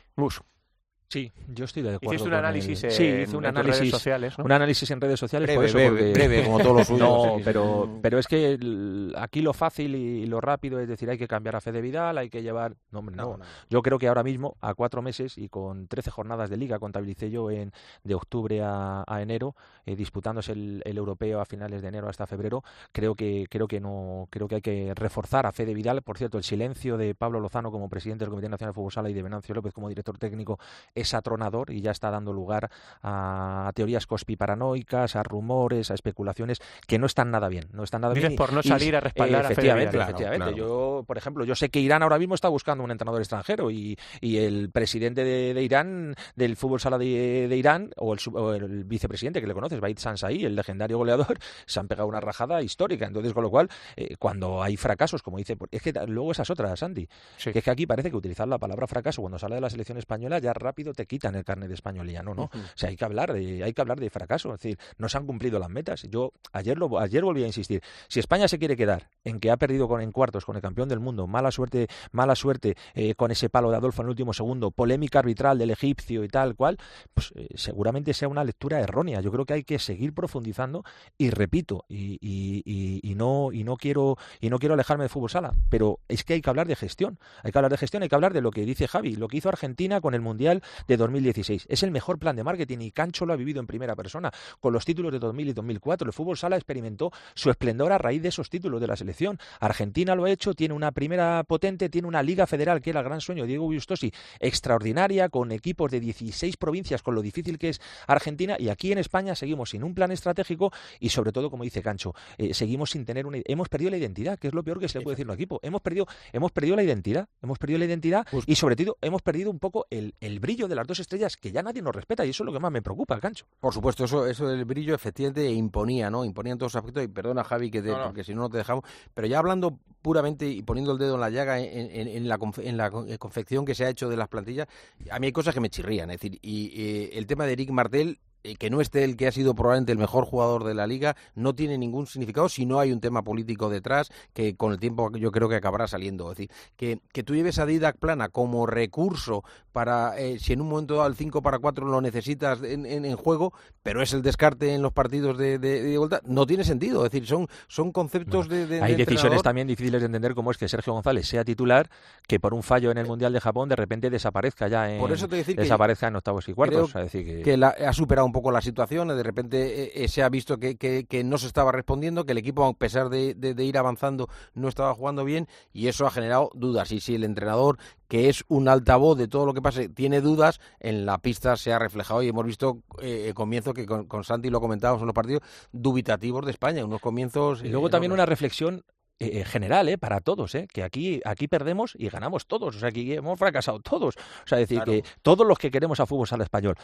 Sí, yo estoy de acuerdo. Hiciste un análisis en- sí, hice un en análisis, redes sociales, ¿no? un análisis en redes sociales por Breve, eso, breve, porque- breve, como todo lo suyo, no, pero, pero es que el- aquí lo fácil y lo rápido es decir, hay que cambiar a Fede Vidal, hay que llevar... No, hombre, no. No, no. Yo creo que ahora mismo, a cuatro meses y con 13 jornadas de liga, contabilicé yo en de octubre a, a enero, eh, disputándose el, el europeo a finales de enero hasta febrero, creo que creo que no creo que hay que reforzar a Fede Vidal. Por cierto, el silencio de Pablo Lozano como presidente del Comité Nacional de Fútbol Sala y de Venancio López como director técnico es atronador y ya está dando lugar a teorías conspiranoicas, a rumores, a especulaciones que no están nada bien. No están nada Dices bien. y- por no y- salir a respaldar a Fede efectivamente, Vidal. efectivamente. Claro, Yo, por ejemplo, yo sé que Irán ahora mismo está buscando un entrenador extranjero y, y el presidente de, de Irán, del fútbol sala de, de Irán, o el, o el vicepresidente que le conoces, Baid Sansai, el legendario goleador, se han pegado una rajada histórica. Entonces, con lo cual, eh, cuando hay fracasos, como dice, es que luego esas otras, Sandy, Sí. que es que aquí parece que utilizar la palabra fracaso cuando sale de la selección española ya rápido te quitan el carnet de españolía. No, no. O sea, hay que hablar de, hay que hablar de fracaso. Es decir, no se han cumplido las metas. Yo ayer lo, ayer volví a insistir. Si España se quiere quedar en que ha perdido con en cuartos con el campeón del mundo, mala suerte, mala suerte eh, con ese palo de Adolfo en el último segundo, polémica arbitral del egipcio y tal cual, pues eh, seguramente sea una lectura errónea. Yo creo que hay que seguir profundizando y repito y, y- y- y no y no quiero y no quiero alejarme de fútbol sala, pero es que hay que hablar de gestión. Hay que hablar de gestión, hay que hablar de lo que dice Javi, lo que hizo Argentina con el mundial de 2016. Es el mejor plan de marketing y Cancho lo ha vivido en primera persona con los títulos de 2000 y 2004. El fútbol sala experimentó su esplendor a raíz de esos títulos de la selección. Argentina lo ha hecho, tiene una primera potente, tiene una liga federal que era el gran sueño de Diego Gustosi, extraordinaria, con equipos de 16 provincias, con lo difícil que es Argentina. Y aquí en España seguimos sin un plan estratégico y, sobre todo, como dice Cancho, eh, seguimos sin tener una. Hemos perdido la identidad, que es lo peor que se le puede decir a un equipo. Hemos perdido, hemos perdido la identidad, hemos perdido la identidad y, sobre todo, hemos perdido un poco el, el brillo de las dos estrellas que ya nadie nos respeta y eso es lo que más me preocupa, Cancho. Por supuesto, eso, eso del brillo efectivamente imponía, ¿no? Imponía en todos los aspectos. Y perdona, Javi, que te- No, no. porque si no, no te dejamos. Pero ya hablando puramente y poniendo el dedo en la llaga en, en- en la, confe- en la eh, confección que se ha hecho de las plantillas, a mí hay cosas que me chirrían. Es decir, y eh, el tema de Eric Martel. Eh, Que no esté el que ha sido probablemente el mejor jugador de la liga no tiene ningún significado si no hay un tema político detrás que con el tiempo yo creo que acabará saliendo. Es decir, que, que tú lleves a Didac Plana como recurso para, eh, si en un momento dado el 5 para 4 lo necesitas en, en- en juego, pero es el descarte en los partidos de, de, de vuelta, no tiene sentido. Es decir, son, son conceptos de, de- Hay de decisiones entrenador. también difíciles de entender como es que Sergio González sea titular, que por un fallo en el Mundial de Japón de repente desaparezca ya en, Por eso te decir que desaparezca en octavos y cuartos. creo O sea, decir que, que la- ha superado un poco la situación, de repente eh, eh, se ha visto que, que, que, no se estaba respondiendo, que el equipo, a pesar de, de, de, ir avanzando, no estaba jugando bien y eso ha generado dudas. Y si el entrenador, que es un altavoz de todo lo que pase, tiene dudas, en la pista se ha reflejado y hemos visto eh, comienzo que con, con, Santi lo comentábamos en los partidos dubitativos de España, unos comienzos... Y luego también una reflexión eh, general, eh, para todos, eh, que aquí, aquí perdemos y ganamos todos, o sea, aquí hemos fracasado todos. O sea, decir claro. que todos los que queremos a fútbol sala español,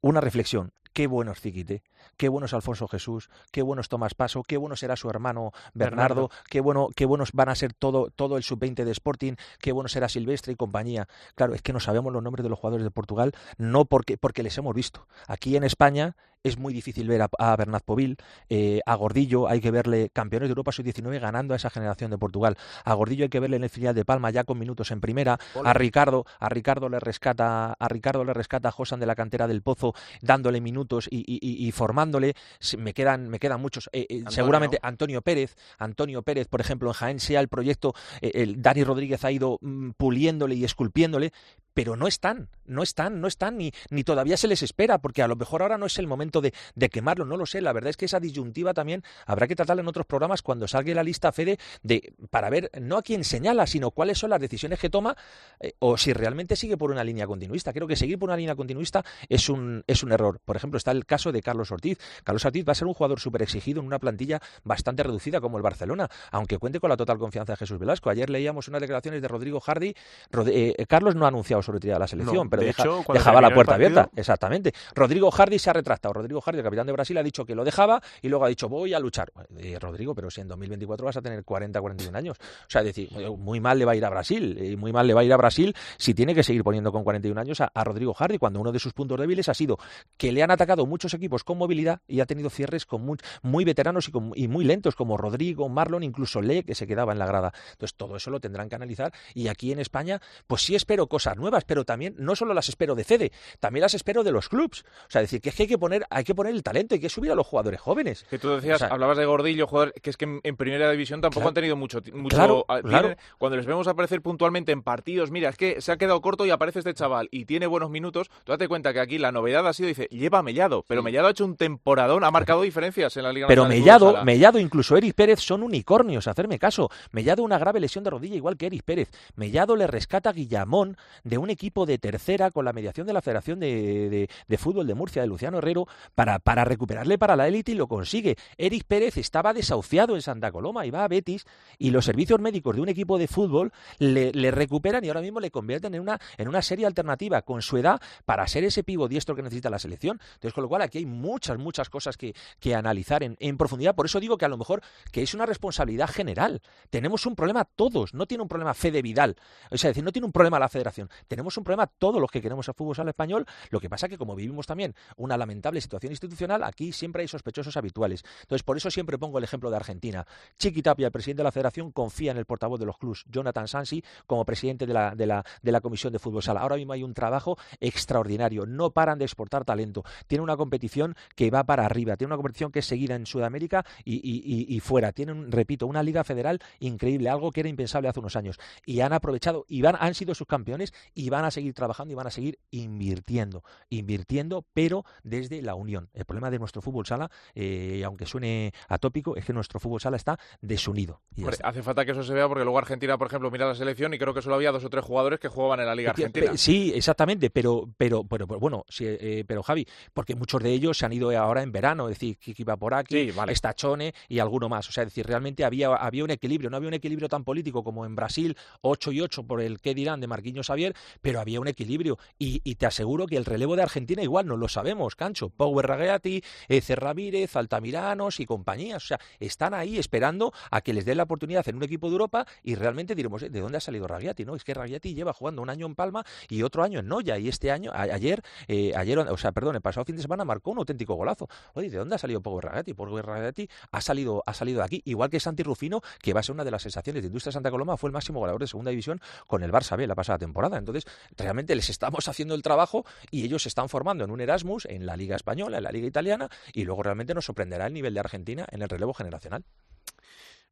una reflexión, qué bueno es Ziquite, qué bueno es Alfonso Jesús, qué bueno es Tomás Paso, qué bueno será su hermano Bernardo, Bernardo. qué bueno, qué buenos van a ser todo, todo el sub-20 de Sporting, qué bueno será Silvestre y compañía. Claro, es que no sabemos los nombres de los jugadores de Portugal, no porque, porque les hemos visto. Aquí en España es muy difícil ver a, a Bernat Povil, eh, a Gordillo hay que verle campeones de Europa sub-19 ganando a esa generación de Portugal. A Gordillo hay que verle en el filial de Palma ya con minutos en primera. Hola. A Ricardo, a Ricardo le rescata, a Ricardo le rescata a Josan de la cantera del Pozo, dándole minutos y, y, y formándole. Me quedan, me quedan muchos. Eh, eh, seguramente Antonio Pérez, Antonio Pérez, por ejemplo, en Jaén sea el proyecto, eh, el Dani Rodríguez ha ido mm, puliéndole y esculpiéndole, pero no están, no están, no están, ni, ni todavía se les espera, porque a lo mejor ahora no es el momento de, de, quemarlo, no lo sé. La verdad es que esa disyuntiva también habrá que tratarla en otros programas cuando salga la lista Fede de para ver no a quién señala, sino cuáles son las decisiones que toma eh, o si realmente sigue por una línea continuista. Creo que seguir por una línea continuista es un, es un error. Por ejemplo, está el caso de Carlos Ortiz. Carlos Ortiz va a ser un jugador súper exigido en una plantilla bastante reducida como el Barcelona, aunque cuente con la total confianza de Jesús Velasco. Ayer leíamos unas declaraciones de Rodrigo Hardy. Rod eh, Carlos no ha anunciado su retirada de la selección. No pero de deja, hecho, dejaba la puerta abierta. Exactamente. Rodrigo Hardy se ha retractado. Rodrigo Hardy, el capitán de Brasil, ha dicho que lo dejaba y luego ha dicho voy a luchar. Eh, Rodrigo, pero si en 2024 vas a tener 40, 41 años. O sea, es decir, muy mal le va a ir a Brasil. Y muy mal le va a ir a Brasil si tiene que seguir poniendo con 41 años a, a Rodrigo Hardy, cuando uno de sus puntos débiles ha sido que le han atacado muchos equipos con movilidad y ha tenido cierres con muy, muy veteranos y, con, y, muy lentos, como Rodrigo, Marlon, incluso Le, que se quedaba en la grada. Entonces, todo eso lo tendrán que analizar. Y aquí en España, pues sí espero cosas nuevas, pero también no solo las espero de Fede, también las espero de los clubs. O sea, decir que es que hay que poner, hay que poner el talento, hay que subir a los jugadores jóvenes. Que tú decías, o sea, hablabas de Gordillo, jugador que es que en, en primera división tampoco claro, han tenido mucho, mucho claro, tienen, claro. cuando les vemos aparecer puntualmente en partidos, mira, es que se ha quedado corto y aparece este chaval y tiene buenos minutos, tú date cuenta que aquí la novedad ha sido, dice, lleva a Mellado, pero. Mellado ha hecho un temporadón, ha marcado diferencias en la Liga Pero Mellado, Mellado, incluso Eric Pérez son unicornios, hacerme caso. Mellado una grave lesión de rodilla igual que Eric Pérez. Mellado le rescata a Guillamón de un equipo de tercera con la mediación de la Federación de, de, de Fútbol de Murcia, de Luciano Herrero, para, para recuperarle para la élite y lo consigue. Eric Pérez estaba desahuciado en Santa Coloma y va a Betis y los servicios médicos de un equipo de fútbol le, le recuperan y ahora mismo le convierten en una, en una serie alternativa con su edad para ser ese pivo diestro que necesita la selección. Entonces, con lo cual aquí hay muchas, muchas cosas que, que analizar en, en, profundidad. Por eso digo que a lo mejor que es una responsabilidad general. Tenemos un problema todos, no tiene un problema Fede Vidal. O sea, decir, no tiene un problema la federación. Tenemos un problema todos los que queremos el fútbol sala español. Lo que pasa que como vivimos también una lamentable situación institucional, aquí siempre hay sospechosos habituales. Entonces, por eso siempre pongo el ejemplo de Argentina. Chiqui Tapia, el presidente de la federación, confía en el portavoz de los clubs, Jonathan Sansi, como presidente de la, de la, de la Comisión de Fútbol Sala. Ahora mismo hay un trabajo extraordinario. No paran de exportar talento. Tiene una competición que va para arriba. Tiene una competición que es seguida en Sudamérica y, y, y, fuera. Tienen, repito, una liga federal increíble, algo que era impensable hace unos años. Y han aprovechado y van, han sido sus campeones y van a seguir trabajando y van a seguir invirtiendo. Invirtiendo, pero desde la unión. El problema de nuestro fútbol sala, eh, aunque suene atópico, es que nuestro fútbol sala está desunido. Hombre, hace falta que eso se vea porque luego Argentina, por ejemplo, mira la selección y creo que solo había dos o tres jugadores que jugaban en la Liga Argentina. Sí, exactamente, pero, pero, pero, pero bueno, sí, eh, pero Javi, porque muchos de ellos se han ido ahora en verano, es decir, Kiki va por aquí, sí, vale. está Chone y alguno más. O sea, es decir, realmente había, había un equilibrio, no había un equilibrio tan político como en Brasil, 8 y 8 por el que dirán de Marquinhos Xavier, pero había un equilibrio. Y, y, te aseguro que el relevo de Argentina igual no lo sabemos, Cancho. Power Raghetti, eh, Cerramírez, Altamiranos y compañías. O sea, están ahí esperando a que les den la oportunidad en un equipo de Europa y realmente diremos, ¿de dónde ha salido Raghetti? No, es que Raghetti lleva jugando un año en Palma y otro año en Noya. Y este año, a, ayer, eh, ayer, o sea, perdón, el pasado fin de semana marcó un auténtico golazo. Oye, ¿de dónde ha salido Power Raghetti? Power Raghetti ha salido, ha salido de aquí. Igual que Santi Rufino, que va a ser una de las sensaciones de Industria Santa Coloma, fue el máximo goleador de segunda división con el Barça B la pasada temporada. Entonces, realmente les estamos haciendo el trabajo y ellos se están formando en un Erasmus, en la Liga Española, en la Liga Italiana, y luego realmente nos sorprenderá el nivel de Argentina en el relevo generacional.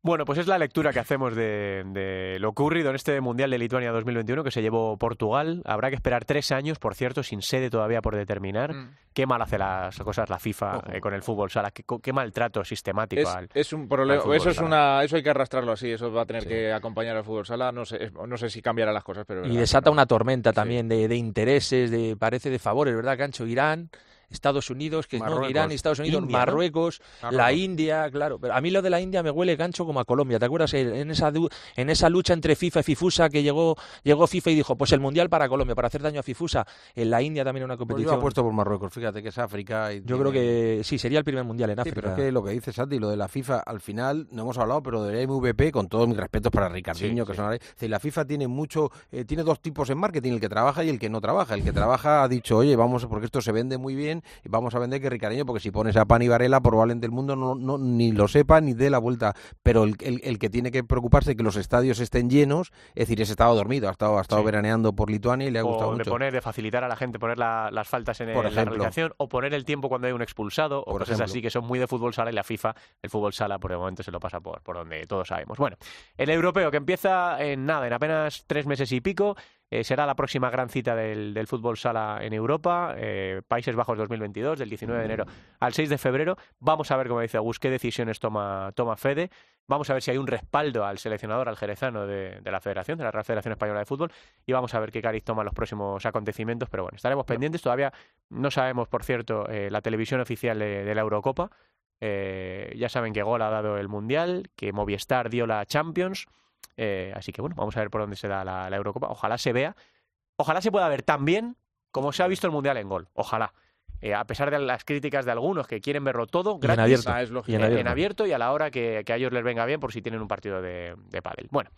Bueno, pues es la lectura que hacemos de, de lo ocurrido en este Mundial de Lituania 2021 que se llevó Portugal. Habrá que esperar tres años, por cierto, sin sede todavía por determinar. Mm. Qué mal hace las cosas la FIFA eh, con el fútbol sala, qué, qué maltrato sistemático Es, al... es un problema, al eso es sala. una, eso hay que arrastrarlo así, eso va a tener Sí. que acompañar al fútbol sala, no sé, no sé si cambiará las cosas, pero Y desata no. una tormenta también de, de intereses, de parece de favores, ¿verdad, Cancho? Irán, Estados Unidos, que no, Marruecos, Irán, Estados Unidos, India, ¿no? Marruecos, la. India, claro. Pero a mí lo de la India me huele gancho como a Colombia. ¿Te acuerdas en esa en esa lucha entre FIFA y Fifusa que llegó llegó FIFA y dijo, pues el mundial para Colombia para hacer daño a Fifusa. En la India también una Pues yo competición. apuesto por Marruecos, fíjate que es África. Y Yo creo que sí, sería el primer mundial en Sí, África. pero es que lo que dice Santi, lo de la FIFA, al final no hemos hablado, pero de la MVP, con todos mis respetos para Ricardinho, Sí, que sí. son... decir, la FIFA tiene mucho, eh, tiene dos tipos en marketing, el que trabaja y el que no trabaja. El que trabaja ha dicho, oye, vamos, porque esto se vende muy bien, y vamos a vender que Ricardinho, porque si pones a Pan y Varela, probablemente el mundo no, no- ni lo sepa ni dé la vuelta. Pero el, el- el que tiene que preocuparse de que los estadios estén llenos, es decir, ese estado dormido, ha estado, ha estado Sí. veraneando por Lituania y le ha gustado o de mucho. poner, de facilitar a la gente poner la- las faltas en, el- la realización, o poner el tiempo cuando hay un expulsado, o cosas ejemplo. así que son muy de fútbol sala y la FIFA, el fútbol sala por el momento se lo pasa por, por donde todos sabemos. Bueno, el europeo que empieza en nada, en apenas tres meses y pico, eh, será la próxima gran cita del, del fútbol sala en Europa, eh, Países Bajos 2022, del 19 de enero al 6 de febrero. Vamos a ver, como dice Agus, qué decisiones toma, toma Fede. Vamos a ver si hay un respaldo al seleccionador, al jerezano de, de la Federación, de la Real Federación Española de Fútbol, y vamos a ver qué cariz toma los próximos acontecimientos. Pero bueno, estaremos pendientes. Todavía no sabemos, por cierto, eh, la televisión oficial de, de la Eurocopa. Eh, ya saben que Gol ha dado el Mundial, que Movistar dio la Champions. Eh, así que bueno, vamos a ver por dónde se da la, la Eurocopa. Ojalá se vea. Ojalá se pueda ver tan bien como se ha visto el Mundial en Gol. Ojalá. Eh, a pesar de las críticas de algunos que quieren verlo todo Y en gratis, abierto. Ah, es lógico. Y en en, abierto. en abierto y a la hora que, que a ellos les venga bien por si tienen un partido de, de pádel. Bueno,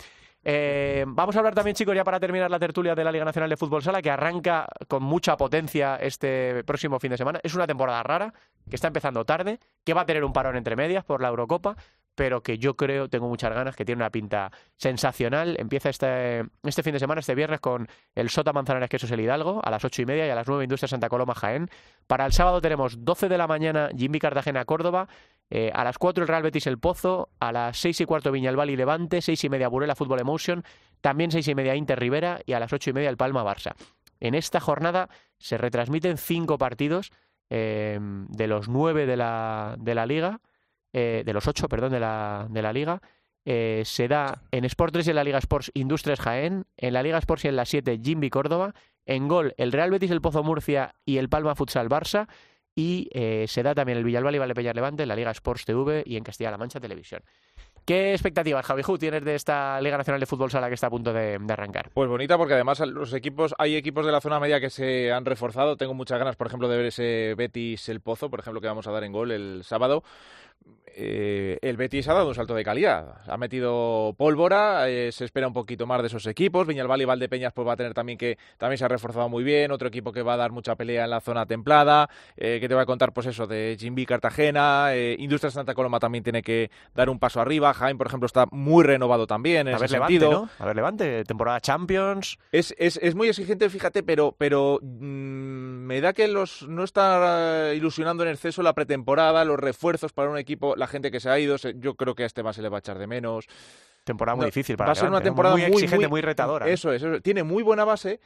eh, vamos a hablar también, chicos, ya para terminar la tertulia de la Liga Nacional de Fútbol Sala, que arranca con mucha potencia este próximo fin de semana. Es una temporada rara, que está empezando tarde, que va a tener un parón entre medias por la Eurocopa, pero que yo creo, tengo muchas ganas, que tiene una pinta sensacional. Empieza este, este fin de semana, este viernes, con el Sota Manzanares Quesos El Hidalgo, a las ocho y media, y a las nueve Industria Santa Coloma Jaén. Para el sábado tenemos 12 de la mañana Jimmy Cartagena Córdoba, eh, a las 4 el Real Betis El Pozo, a las 6 y cuarto Viñalbal y Levante, 6 y media Burela Fútbol Emotion, también 6 y media Inter Rivera y a las 8 y media el Palma Barça. En esta jornada se retransmiten cinco partidos eh, de los nueve de la, de la liga, eh, de los ocho, perdón, de la, de la liga. Eh, se da en Sport 3 y en la Liga Sports Industrias Jaén, en la Liga Sports y en la 7 Jimby Córdoba, en gol el Real Betis, el Pozo Murcia y el Palma Futsal Barça, y eh, se da también el Villalbal y Valdepeñas Levante en la Liga Sports TV y en Castilla-La Mancha Televisión. ¿Qué expectativas, Javi Ju, tienes de esta Liga Nacional de Fútbol Sala que está a punto de, de arrancar? Pues bonita porque además los equipos, hay equipos de la zona media que se han reforzado. Tengo muchas ganas, por ejemplo, de ver ese Betis El Pozo, por ejemplo, que vamos a dar en gol el sábado. Eh, el Betis ha dado un salto de calidad. Ha metido pólvora, eh, se espera un poquito más de esos equipos. Viñalbal y Valdepeñas pues va a tener también que también se ha reforzado muy bien. Otro equipo que va a dar mucha pelea en la zona templada. Eh, que te voy a contar, pues eso, de Jimby Cartagena. Eh, Industria Santa Coloma también tiene que dar un paso arriba. Jaime, por ejemplo, está muy renovado también en A ese ver, Levante. ¿no? A ver, Levante, temporada Champions. Es, es, es muy exigente, fíjate, pero, pero mm, me da que los no está ilusionando en exceso la pretemporada, los refuerzos para un equipo, la gente que se ha ido, yo creo que a Esteban se le va a echar de menos. Temporada muy No, difícil para va a ser una temporada muy, muy, exigente, muy- muy retadora. Eso es, eso es. tiene muy buena base,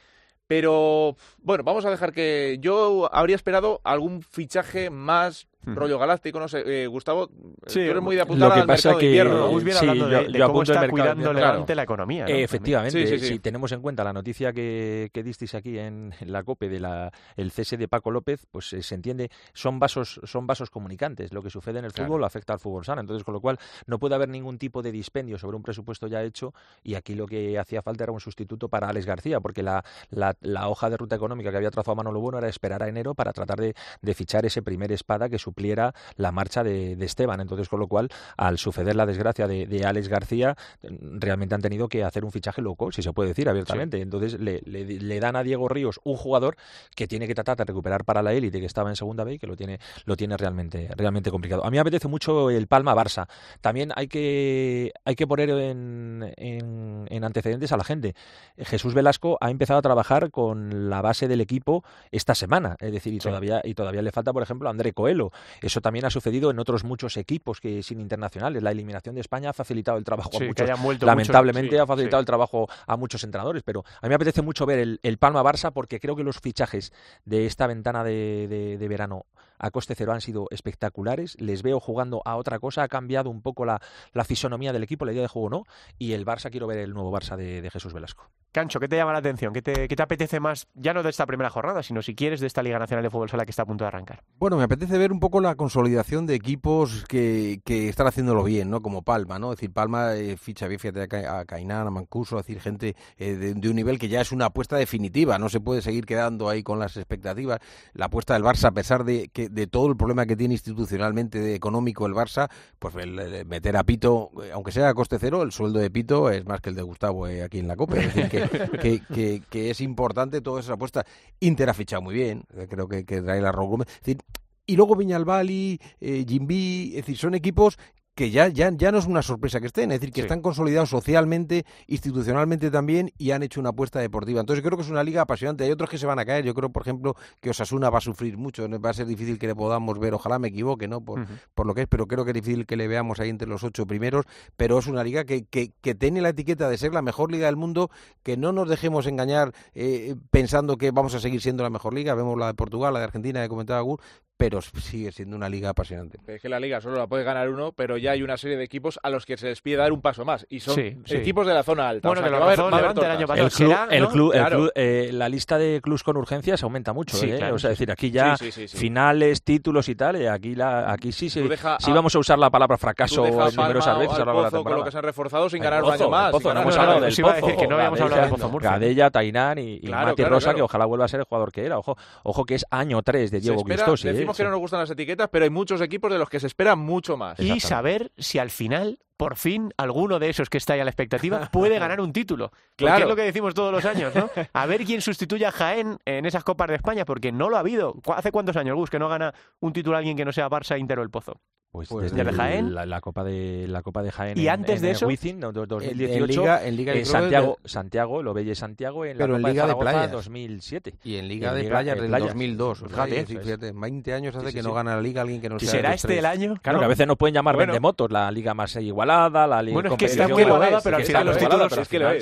pero bueno, vamos a dejar que yo habría esperado algún fichaje más Rollo galáctico, no sé, eh, Gustavo, Sí, tú eres muy de lo apuntar que al pasa mercado que- de invierno, bien Sí, hablando yo- de, de yo cómo está cuidando de- Levante claro. la economía. ¿no? Eh, efectivamente, Sí, sí, sí. si tenemos en cuenta la noticia que, que disteis aquí en, en la COPE de la, el cese de Paco López, pues eh, se entiende, son vasos, son vasos comunicantes. Lo que sucede en el Claro. fútbol afecta al fútbol sano. Entonces, con lo cual, no puede haber ningún tipo de dispendio sobre un presupuesto ya hecho y aquí lo que hacía falta era un sustituto para Alex García, porque la, la, la hoja de ruta económica que había trazado Manolo Bueno era esperar a enero para tratar de, de fichar ese primer espada que supliera la marcha de, de Esteban. Entonces, con lo cual, al suceder la desgracia de, de Alex García, realmente han tenido que hacer un fichaje loco, si se puede decir abiertamente. Entonces, le, le- le dan a Diego Ríos un jugador que tiene que tratar de recuperar para la élite que estaba en segunda B y que lo tiene, lo tiene realmente, realmente complicado. A mí me apetece mucho el Palma Barça. También hay que, hay que poner en, en- en antecedentes a la gente. Jesús Velasco ha empezado a trabajar con la base del equipo esta semana. Es decir, y Sí. todavía, y todavía le falta, por ejemplo, a André Coelho. Eso también ha sucedido en otros muchos equipos que sin internacionales. La eliminación de España ha facilitado el trabajo Sí, a muchos. Lamentablemente sí, ha facilitado sí. el trabajo a muchos entrenadores, pero a mí me apetece mucho ver el, el Palma-Barça porque creo que los fichajes de esta ventana de, de- de verano a coste cero han sido espectaculares. Les veo jugando a otra cosa, ha cambiado un poco la, la fisonomía del equipo, la idea de juego no. Y el Barça, quiero ver el nuevo Barça de, de Jesús Velasco. Cancho, ¿qué te llama la atención? ¿Qué te, qué te apetece más, ya no de esta primera jornada, sino si quieres de esta Liga Nacional de Fútbol Sala que está a punto de arrancar? Bueno, me apetece ver un poco la consolidación de equipos que, que están haciéndolo bien, ¿no? Como Palma, ¿no? Es decir, Palma eh, ficha bien, fíjate, a Cainán, a Mancuso, es decir, gente eh, de, de un nivel que ya es una apuesta definitiva, no se puede seguir quedando ahí con las expectativas. La apuesta del Barça, a pesar de, que, de todo el problema que tiene institucionalmente de económico el Barça, pues el- el meter a Pito, aunque sea a coste cero, el sueldo de Pito es más que el de Gustavo eh, aquí en la Copa. Es decir, que, que, que- que es importante toda esa apuesta. Inter ha fichado muy bien, eh, creo que, que trae la Raúl Gómez. Es decir, y luego Viñalbali, eh, Jimby, es decir, son equipos que ya, ya, ya no es una sorpresa que estén, es decir, que Sí. están consolidados socialmente, institucionalmente también y han hecho una apuesta deportiva. Entonces creo que es una liga apasionante. Hay otros que se van a caer. Yo creo, por ejemplo, que Osasuna va a sufrir mucho. Va a ser difícil que le podamos ver. Ojalá me equivoque, ¿no? Por, por lo que es, pero creo que es difícil que le veamos ahí entre los ocho primeros. Pero es una liga que, que, que tiene la etiqueta de ser la mejor liga del mundo. Que no nos dejemos engañar eh, pensando que vamos a seguir siendo la mejor liga. Vemos la de Portugal, la de Argentina, que comentaba Gur, pero sigue siendo una liga apasionante. Es que la liga solo la puede ganar uno, pero ya hay una serie de equipos a los que se les pide dar un paso más. Y son Sí, sí. equipos de la zona alta. Bueno, o sea, que que lo va a haber- rozó va a haber Levante el año pasado. El club, eh, la lista de clubs con urgencias aumenta mucho. Sí, ¿eh? claro, o sea, sí, es decir, aquí ya Sí, sí, sí, sí. finales, títulos y tal. y aquí, la, aquí sí, sí, Tú deja sí a- vamos a usar la palabra fracaso numerosas veces a lo largo de la Pozo con lo temporada. que se han reforzado sin El ganar un Pozo, año más. Pozo, no hemos hablado del Pozo, que no habíamos hablado del Gadella, Pozo Murcia. Gadella, Tainán y, Mati Rosa, que ojalá vuelva a ser el jugador que era. Ojo, ojo que es año 3 de Diego espera- Decimos que no nos gustan las etiquetas, pero hay muchos equipos de los que se espera mucho más. Y saber si al final, por fin, alguno de esos que está ahí a la expectativa puede ganar un título. Porque Claro. es lo que decimos todos los años, ¿no? A ver quién sustituye a Jaén en esas Copas de España, porque no lo ha habido. ¿Cu- ¿Hace cuántos años, Gus, que no gana un título alguien que no sea Barça, Inter o el Pozo? Pues, Pues desde desde el- Jaén. La, la Copa de la Copa de Jaén. ¿Y en- antes de en eso? Wizzing, no, En- 2018. En Liga, en Liga eh, creo Santiago, de- Santiago, lo Belle Santiago en la Pero en Copa Liga de Zaragoza Playas. 2007. Y en Y Liga en de Liga Playas de del Playas. 2002. o sea, Fíjate. fíjate, 20 años hace Sí, sí, que sí. no gana la Liga alguien que no sea ¿Será de este tres. el año? Claro, que a veces no pueden llamar Bueno. vendemotos, la liga más igualada, la liga Bueno, es que está muy igualada, pero al final los títulos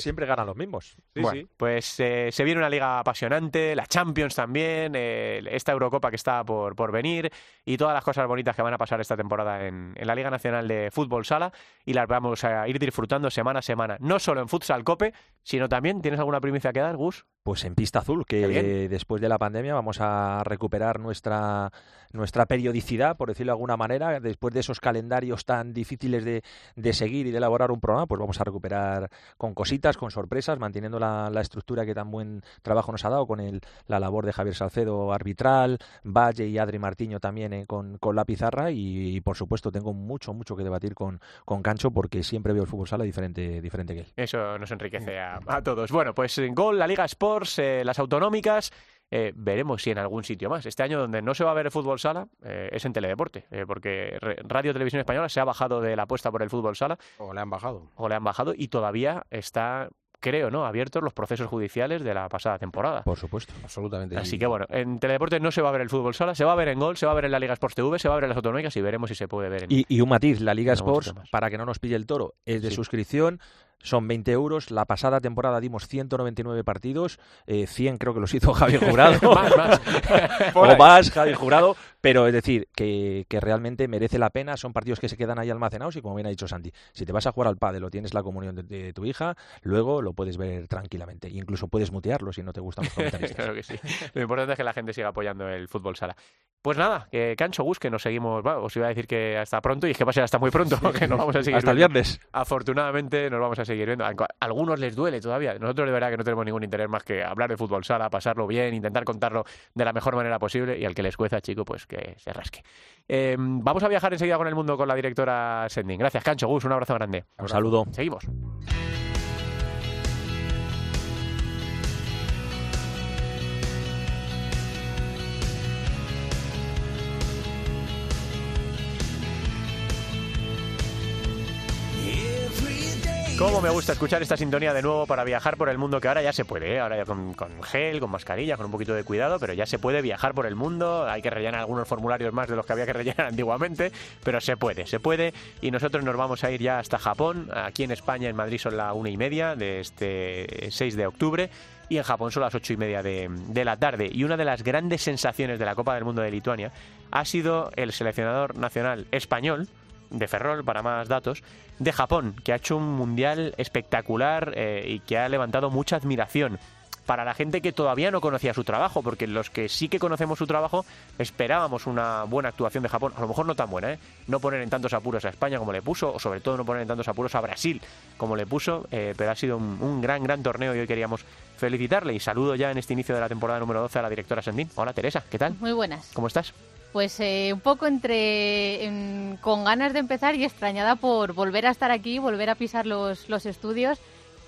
siempre ganan los mismos. Sí, bueno, pues eh, se viene una liga apasionante, la Champions también, eh, esta Eurocopa que está por, por venir y todas las cosas bonitas que van a pasar esta temporada en, la Liga Nacional de Fútbol Sala y las vamos a ir disfrutando semana a semana, no solo en Futsal Cope, sino también, ¿tienes alguna primicia que dar, Gus? Pues en Pista Azul, que después de la pandemia vamos a recuperar nuestra, nuestra periodicidad, por decirlo de alguna manera, después de esos calendarios tan difíciles de, de seguir y de elaborar un programa, pues vamos a recuperar con cositas, con sorpresas, manteniendo la, la estructura que tan buen trabajo nos ha dado con el, la labor de Javier Salcedo arbitral, Valle y Adri Martiño también eh, con, con la pizarra y, y, por supuesto tengo mucho, mucho que debatir con, con Cancho porque siempre veo el fútbol sala diferente, diferente que él. Eso nos enriquece a, a todos. Bueno, pues Gol, la Liga Sports, eh, las autonómicas, eh, veremos si en algún sitio más. Este año donde no se va a ver el fútbol sala eh, es en Teledeporte, eh, porque Radio Televisión Española se ha bajado de la apuesta por el fútbol sala, O le han bajado. o le han bajado, y todavía está, creo, ¿no?, abiertos los procesos judiciales de la pasada temporada. Por supuesto. Absolutamente. Así que bueno, en Teledeporte no se va a ver el fútbol sala, se va a ver en Gol, se va a ver en la Liga Sports TV, se va a ver en las autonómicas y veremos si se puede ver en... Y, y un matiz, la Liga Sports, para que no nos pille el toro, es de Sí. suscripción, son 20 euros. La pasada temporada dimos 199 partidos, eh, 100 creo que los hizo Javier Jurado. Más, más. o más, Javier Jurado. Pero es decir, que, que realmente merece la pena. Son partidos que se quedan ahí almacenados y como bien ha dicho Santi, si te vas a jugar al pádel o tienes la comunión de, de tu hija, luego lo puedes ver tranquilamente. E incluso puedes mutearlo si no te gustan los comentaristas. claro que sí. Lo importante es que la gente siga apoyando el fútbol sala. Pues nada, que Cancho Gus, que nos seguimos. bueno, os iba a decir que hasta pronto y es que va a ser hasta muy pronto, que nos vamos a seguir Hasta el viernes. Afortunadamente nos vamos a seguir viendo. Aunque A algunos les duele todavía. Nosotros de verdad que no tenemos ningún interés más que hablar de fútbol sala, pasarlo bien, intentar contarlo de la mejor manera posible y al que les cueza, chico, pues que se rasque. Eh, vamos a viajar enseguida con el mundo con la directora Sending. Gracias, Cancho Gus, un abrazo grande. Un saludo. Seguimos. Cómo me gusta escuchar esta sintonía de nuevo para viajar por el mundo, que ahora ya se puede, ¿eh? ahora ya con, gel, con mascarilla, con un poquito de cuidado, pero ya se puede viajar por el mundo. Hay que rellenar algunos formularios más de los que había que rellenar antiguamente, pero se puede, se puede. Y nosotros nos vamos a ir ya hasta Japón. Aquí en España, en Madrid, son las una y media de este 6 de octubre. Y en Japón son las ocho y media de la tarde. Y una de las grandes sensaciones de la Copa del Mundo de Lituania ha sido el seleccionador nacional español, de Ferrol, para más datos, de Japón, que ha hecho un mundial espectacular eh, y que ha levantado mucha admiración para la gente que todavía no conocía su trabajo, porque los que sí que conocemos su trabajo esperábamos una buena actuación de Japón, a lo mejor no tan buena, ¿eh? no poner en tantos apuros a España como le puso, o sobre todo no poner en tantos apuros a Brasil como le puso, eh, pero ha sido un, un, gran, gran torneo y hoy queríamos felicitarle y saludo ya en este inicio de la temporada número 12 a la directora Sendín. Hola Teresa, ¿qué tal? Muy buenas. ¿Cómo estás? Pues eh, un poco entre en, con ganas de empezar y extrañada por volver a estar aquí, volver a pisar los, los estudios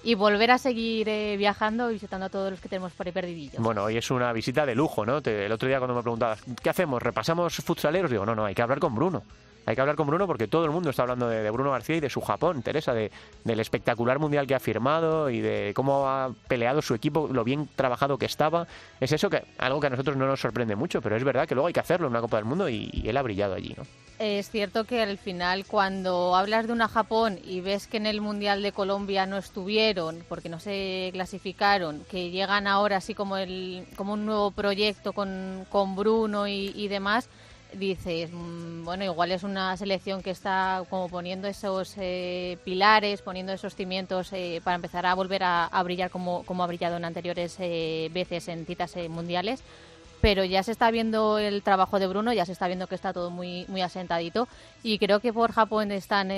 y volver a seguir eh, viajando y visitando a todos los que tenemos por ahí perdidillos. Bueno, hoy es una visita de lujo, ¿no? El otro día cuando me preguntabas, ¿qué hacemos? ¿Repasamos futsaleros? Digo, no, no, hay que hablar con Bruno. Hay que hablar con Bruno porque todo el mundo está hablando de, Bruno García y de su Japón, Teresa, de, del espectacular mundial que ha firmado y de cómo ha peleado su equipo, lo bien trabajado que estaba. Es eso que algo que a nosotros no nos sorprende mucho, pero es verdad que luego hay que hacerlo en una Copa del Mundo y, él ha brillado allí, ¿no? Es cierto que al final cuando hablas de una Japón y ves que en el Mundial de Colombia no estuvieron porque no se clasificaron, que llegan ahora así como, el, como un nuevo proyecto con, con Bruno y demás, dices, mmm, bueno, igual es una selección que está como poniendo esos eh, pilares, poniendo esos cimientos eh, para empezar a volver a, brillar como, como ha brillado en anteriores eh, veces en citas mundiales. Pero ya se está viendo el trabajo de Bruno, ya se está viendo que está todo muy, muy asentadito y creo que por Japón están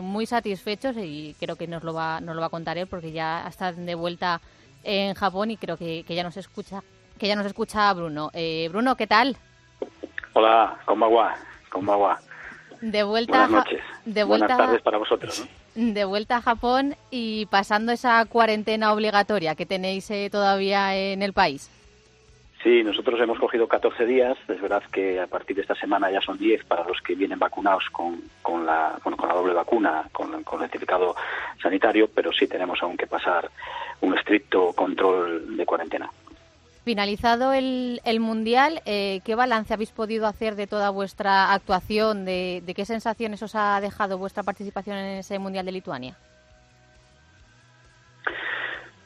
muy satisfechos y creo que nos lo va, nos lo va a contar él porque ya están de vuelta en Japón y creo que, que ya nos escucha que ya nos escucha Bruno. Bruno, ¿qué tal? Hola. ¿Cómo va? De vuelta Buenas noches. De vuelta, Buenas tardes para vosotros. ¿no? De vuelta a Japón y pasando esa cuarentena obligatoria que tenéis eh, todavía en el país. Sí, nosotros hemos cogido 14 días. Es verdad que a partir de esta semana ya son 10 para los que vienen vacunados con, con, la, bueno, con la doble vacuna, con, con el certificado sanitario, pero sí tenemos aún que pasar un estricto control de cuarentena. Finalizado el, el Mundial, eh, ¿qué balance habéis podido hacer de toda vuestra actuación? De, de, qué sensaciones os ha dejado vuestra participación en ese Mundial de Lituania?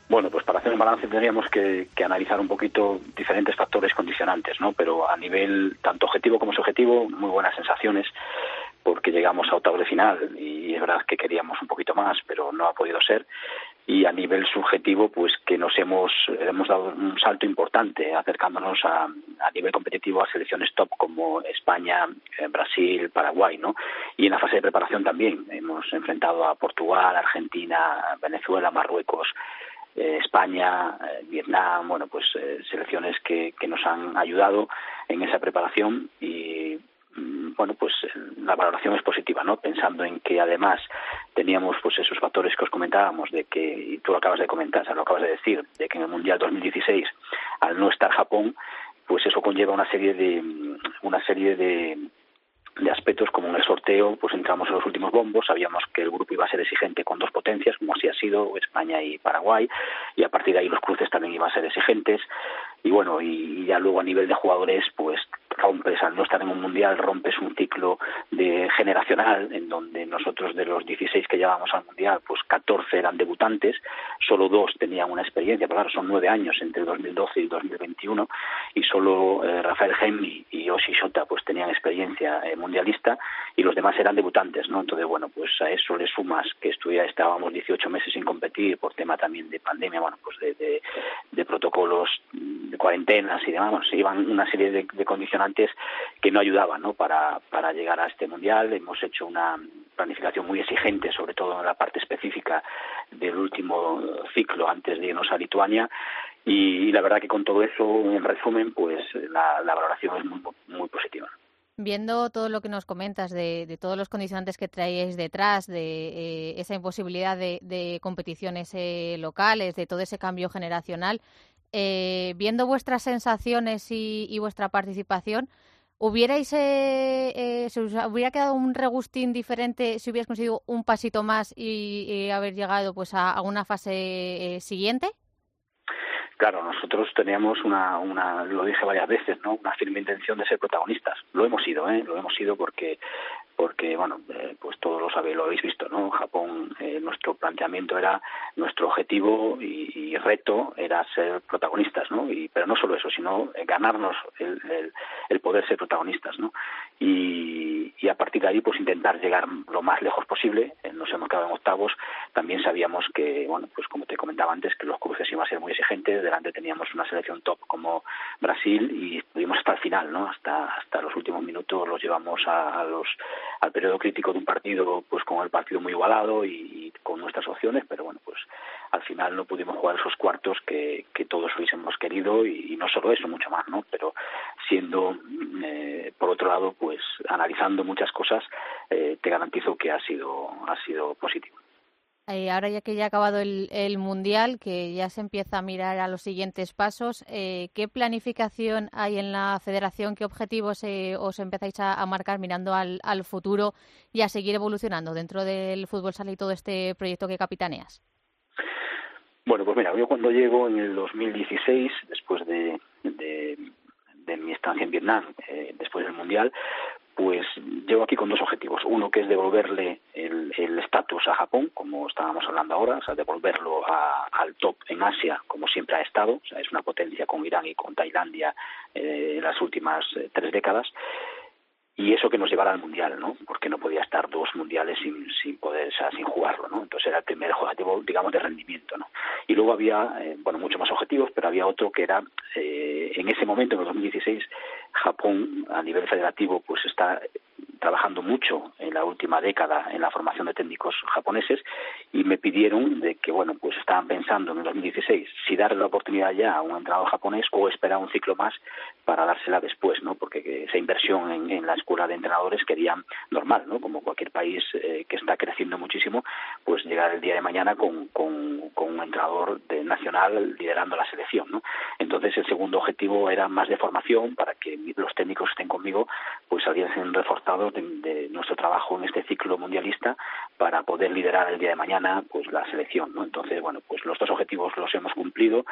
Bueno, pues para hacer un balance tendríamos que, que, analizar un poquito diferentes factores condicionantes, ¿no? Pero a nivel tanto objetivo como subjetivo, muy buenas sensaciones porque llegamos a octavo de final y es verdad que queríamos un poquito más, pero no ha podido ser y a nivel subjetivo pues que nos hemos hemos dado un salto importante acercándonos a, a nivel competitivo a selecciones top como España, eh, Brasil, Paraguay, ¿no? Y en la fase de preparación también hemos enfrentado a Portugal, Argentina, Venezuela, Marruecos, eh, España, eh, Vietnam, bueno, pues selecciones que, que nos han ayudado en esa preparación y bueno, pues la valoración es positiva, ¿no? Pensando en que además teníamos pues esos factores que os comentábamos de que y tú lo acabas de comentar, o sea, lo acabas de decir, de que en el Mundial 2016 al no estar Japón, pues eso conlleva una serie de una serie de de aspectos como en el sorteo, pues entramos en los últimos bombos, sabíamos que el grupo iba a ser exigente con dos potencias, como así ha sido España y Paraguay, y a partir de ahí los cruces también iban a ser exigentes, y bueno, y, y ya luego a nivel de jugadores, pues rompes, al no estar en un mundial, rompes un ciclo de generacional en donde nosotros de los 16 que llevábamos al mundial, pues 14 eran debutantes, solo dos tenían una experiencia, claro, son nueve años entre 2012 y 2021, y solo eh, Rafael Gemmi y Oshi Shota pues tenían experiencia eh, mundialista y los demás eran debutantes, ¿no? Entonces, bueno, pues a eso le sumas que estudia, estábamos 18 meses sin competir por tema también de pandemia, bueno, pues de, protocolos, de cuarentenas y demás, se iban una serie de, de que no ayudaban ¿no? Para, llegar a este mundial. Hemos hecho una planificación muy exigente, sobre todo en la parte específica del último ciclo antes de irnos a Lituania. Y, y la verdad que con todo eso, en resumen, pues la, la valoración es muy, muy positiva. Viendo todo lo que nos comentas de, de todos los condicionantes que traéis detrás, de eh, esa imposibilidad de, de competiciones eh, locales, de todo ese cambio generacional, eh, viendo vuestras sensaciones y, y, vuestra participación, ¿Hubierais, eh, eh, se os hubiera quedado un regustín diferente si hubierais conseguido un pasito más y, haber llegado pues a, a una fase eh, siguiente? Claro, nosotros teníamos una, una, lo dije varias veces, ¿no? Una firme intención de ser protagonistas. Lo hemos sido, ¿eh? Lo hemos sido porque porque bueno eh, pues todos lo sabéis lo habéis visto no Japón eh, nuestro planteamiento era nuestro objetivo y, y, reto era ser protagonistas no y pero no solo eso sino ganarnos el, el, el poder ser protagonistas no y, y, a partir de ahí pues intentar llegar lo más lejos posible. Eh, nos hemos quedado en octavos. También sabíamos que bueno pues como te comentaba antes que los cruces iban a ser muy exigentes. Delante teníamos una selección top como Brasil y estuvimos hasta el final no hasta hasta los últimos minutos los llevamos a, los al periodo crítico de un partido pues con el partido muy igualado y, y, con nuestras opciones. Pero bueno pues al final no pudimos jugar esos cuartos que, todos hubiésemos querido y, no solo eso mucho más no pero siendo eh, por otro lado pues analizando muchas cosas eh, te garantizo que ha sido ha sido positivo eh, ahora ya que ya ha acabado el, Mundial, que ya se empieza a mirar a los siguientes pasos, ¿qué planificación hay en la federación? ¿Qué objetivos os empezáis a, marcar mirando al, futuro y a seguir evolucionando dentro del fútbol sala y todo este proyecto que capitaneas? Bueno, pues mira, yo cuando llego en el 2016, después de, de, de mi estancia en Vietnam, eh, después del Mundial, pues llego aquí con dos objetivos. Uno que es devolverle el estatus a Japón, como estábamos hablando ahora, o sea, devolverlo a, al top en Asia, como siempre ha estado. O sea, es una potencia con Irán y con Tailandia eh, en las últimas eh, tres décadas y eso que nos llevara al mundial, ¿no? Porque no podía estar dos mundiales sin, sin poder, sin jugarlo, ¿no? Entonces era el primer objetivo, digamos, de rendimiento, ¿no? Y luego había, eh, bueno, muchos más objetivos, pero había otro que era, eh, en ese momento, en el 2016, Japón, a nivel federativo, pues está trabajando mucho en la última década en la formación de técnicos japoneses y me pidieron de que, bueno, pues estaban pensando en el 2016 si darle la oportunidad ya a un entrenador japonés o esperar un ciclo más para dársela después, ¿no? Porque esa inversión en, en la escuela de entrenadores quería normal, ¿no? Como cualquier país eh, que está creciendo muchísimo, pues llegar el día de mañana con, con, con un entrenador de nacional liderando la selección, ¿no? Entonces el segundo objetivo era más de formación para que los técnicos que estén conmigo pues saliesen reforzados de, de, nuestro trabajo en este ciclo mundialista para poder liderar el día de mañana pues la selección no entonces bueno pues los dos objetivos los hemos cumplido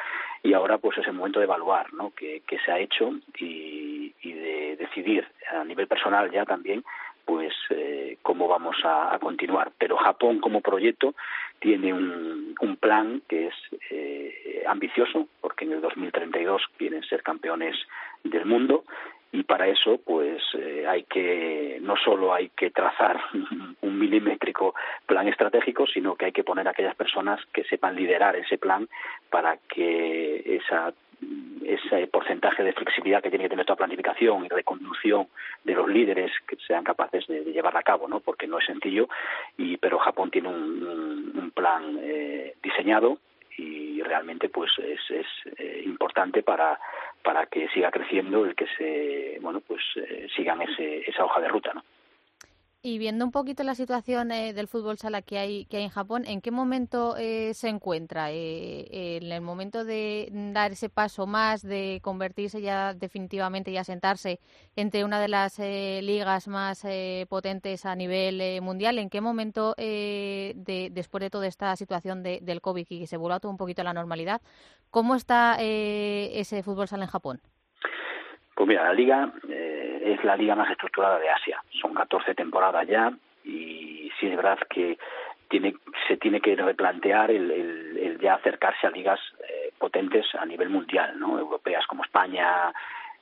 y ahora pues es el momento de evaluar no qué, qué se ha hecho y, y de decidir a nivel personal ya también pues eh, cómo vamos a, continuar. Pero Japón como proyecto tiene un, un plan que es eh, ambicioso, porque en el 2032 quieren ser campeones del mundo y para eso pues eh, hay que no solo hay que trazar un milimétrico plan estratégico sino que hay que poner a aquellas personas que sepan liderar ese plan para que esa ese porcentaje de flexibilidad que tiene que tener toda planificación y reconducción de los líderes que sean capaces de, llevarla a cabo, ¿no? Porque no es sencillo, y pero Japón tiene un, un, un plan eh, diseñado y realmente pues es, es eh, importante para para que siga creciendo el que se bueno pues eh, sigan ese, esa hoja de ruta, ¿no? Y viendo un poquito la situación eh, del fútbol sala que hay, que hay en Japón, ¿en qué momento eh, se encuentra? Eh, ¿En el momento de dar ese paso más, de convertirse ya definitivamente y asentarse entre una de las eh, ligas más eh, potentes a nivel eh, mundial? ¿En qué momento, de, después de toda esta situación de, del COVID y que se vuelva todo un poquito a la normalidad, cómo está ese fútbol sala en Japón? Pues mira, la liga eh, es la liga más estructurada de Asia. Son 14 temporadas ya y sí es verdad que tiene, se tiene que replantear el, el, ya acercarse a ligas eh, potentes a nivel mundial, ¿no? Europeas como España,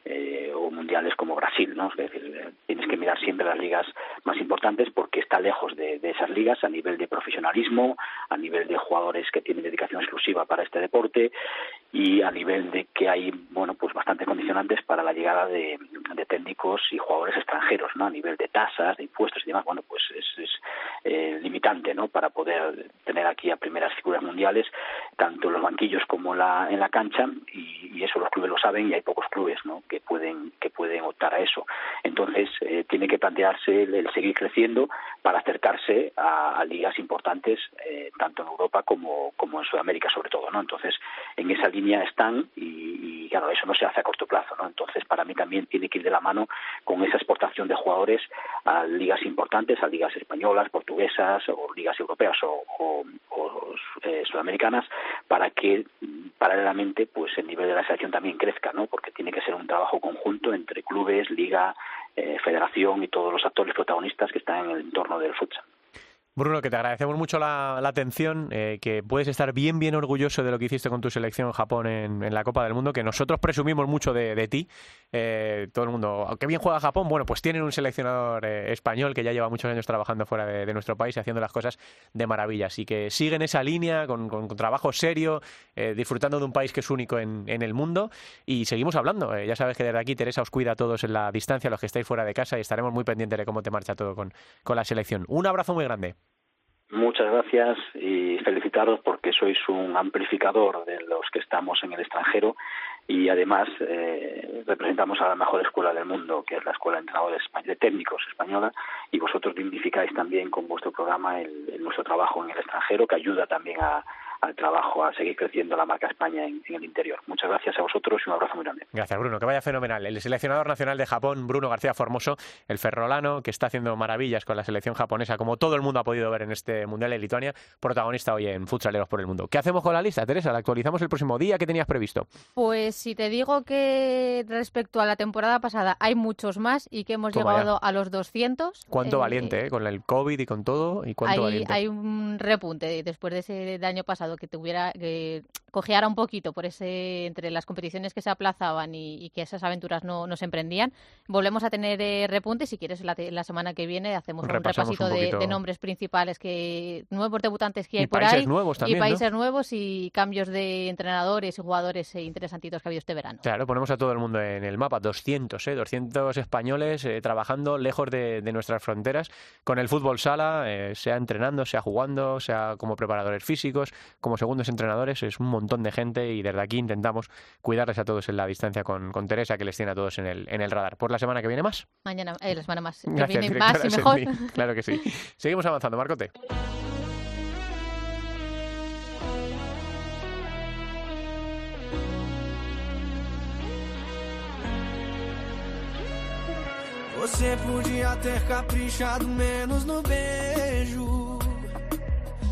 eh, o mundiales como Brasil, ¿no? Es decir, tienes que mirar siempre las ligas más importantes porque está lejos de, esas ligas a nivel de profesionalismo, a nivel de jugadores que tienen dedicación exclusiva para este deporte y a nivel de que hay, bueno, pues bastante condicionantes para la llegada de, técnicos y jugadores extranjeros, ¿no? A nivel de tasas, de impuestos y demás, bueno, pues es, es eh, limitante, ¿no? Para poder tener aquí a primeras figuras mundiales, tanto en los banquillos como la, en la cancha y, y eso los clubes lo saben y hay pocos clubes, ¿no? que pueden que pueden optar a eso. Entonces eh, tiene que plantearse el, el, seguir creciendo para acercarse a, a ligas importantes eh, tanto en Europa como como en Sudamérica sobre todo, ¿no? Entonces en esa línea están y, claro, eso no se hace a corto plazo, ¿no? Entonces, para mí también tiene que ir de la mano con esa exportación de jugadores a ligas importantes, a ligas españolas, portuguesas o ligas europeas o, eh, sudamericanas, para que paralelamente pues el nivel de la selección también crezca, ¿no? Porque tiene que ser un trabajo conjunto entre clubes, liga, eh, federación y todos los actores protagonistas que están en el entorno del futsal. Bruno, que te agradecemos mucho la, atención, eh, que puedes estar bien, bien orgulloso de lo que hiciste con tu selección en Japón en, la Copa del Mundo, que nosotros presumimos mucho de, ti. Eh, todo el mundo, aunque bien juega Japón, bueno, pues tienen un seleccionador eh, español que ya lleva muchos años trabajando fuera de, nuestro país y haciendo las cosas de maravilla. Así que siguen esa línea con, trabajo serio, eh, disfrutando de un país que es único en, el mundo y seguimos hablando. Ya sabes que desde aquí Teresa os cuida a todos en la distancia, los que estáis fuera de casa y estaremos muy pendientes de cómo te marcha todo con la selección. Un abrazo muy grande. Muchas gracias y felicitaros porque sois un amplificador de los que estamos en el extranjero y además eh, representamos a la mejor escuela del mundo, que es la Escuela de Entrenadores de Técnicos Española, y vosotros dignificáis también con vuestro programa el, el nuestro trabajo en el extranjero, que ayuda también a- al trabajo, a seguir creciendo la marca España en, en el interior. Muchas gracias a vosotros y un abrazo muy grande. Gracias, Bruno. Que vaya fenomenal. El seleccionador nacional de Japón, Bruno García Formoso, el ferrolano, que está haciendo maravillas con la selección japonesa, como todo el mundo ha podido ver en este Mundial de Lituania, protagonista hoy en Futsaleros por el Mundo. ¿Qué hacemos con la lista, Teresa? ¿La actualizamos el próximo día? ¿Qué tenías previsto? Pues si te digo que respecto a la temporada pasada hay muchos más y que hemos Toma llegado ya. a los 200. Cuánto eh, valiente, ¿eh? Con el COVID y con todo. ¿Y cuánto hay, valiente? hay un repunte después de ese del año pasado que tuviera que cojeara un poquito por ese entre las competiciones que se aplazaban y, y que esas aventuras no, no se emprendían. Volvemos a tener eh, repunte. Si quieres, la, la semana que viene hacemos un repasito un de, nombres principales que nuevos debutantes que Y hay por países ahí nuevos también, y ¿no? países nuevos y cambios de entrenadores y jugadores eh, interesantitos que ha habido este verano. Claro, ponemos a todo el mundo en el mapa, 200, ¿eh? 200 españoles eh, trabajando lejos de, de nuestras fronteras con el fútbol sala, eh, sea entrenando, sea jugando, sea como preparadores físicos, como segundos entrenadores, es un montón de gente y desde aquí intentamos cuidarles a todos en la distancia con, con Teresa, que les tiene a todos en el, en el radar. Por la semana que viene más. Mañana, eh, la semana más. que Gracias, viene más y mejor. Claro que sí. Seguimos avanzando, Marcote. Você podia ter caprichado menos no beijo.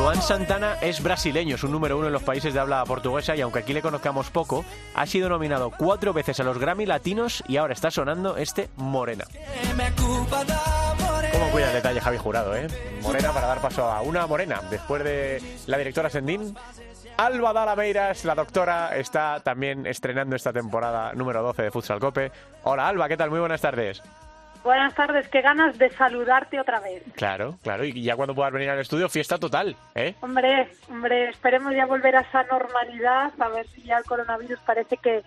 Luan Santana es brasileño, es un número uno en los países de habla portuguesa y aunque aquí le conozcamos poco, ha sido nominado cuatro veces a los Grammy Latinos y ahora está sonando este Morena. ¿Cómo cuida el detalle Javi Jurado, eh? Morena para dar paso a una morena. Después de la directora Sendín, Alba Dalameiras, la doctora, está también estrenando esta temporada número 12 de Futsal Cope. Hola Alba, ¿qué tal? Muy buenas tardes. Buenas tardes, qué ganas de saludarte otra vez. Claro, claro, y ya cuando puedas venir al estudio, fiesta total, ¿eh? Hombre, hombre, esperemos ya volver a esa normalidad, a ver si ya el coronavirus parece que,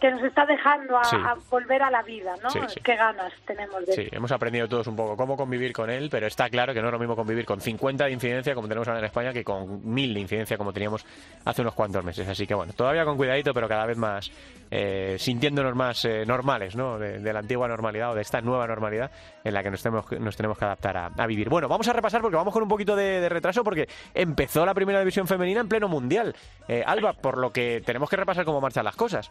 que nos está dejando a, Sí. a volver a la vida, ¿no? Sí, sí. Qué ganas tenemos de Sí, hemos aprendido todos un poco cómo convivir con él, pero está claro que no es lo mismo convivir con 50 de incidencia como tenemos ahora en España que con 1000 de incidencia como teníamos hace unos cuantos meses. Así que bueno, todavía con cuidadito, pero cada vez más eh, sintiéndonos más eh, normales, ¿no? De, de la antigua normalidad o de esta nueva normalidad en la que nos tenemos, que- nos tenemos que adaptar a, a vivir. Bueno, vamos a repasar porque vamos con un poquito de, de retraso porque empezó la primera división femenina en pleno mundial. Eh, Alba, por lo que tenemos que repasar cómo marchan las cosas.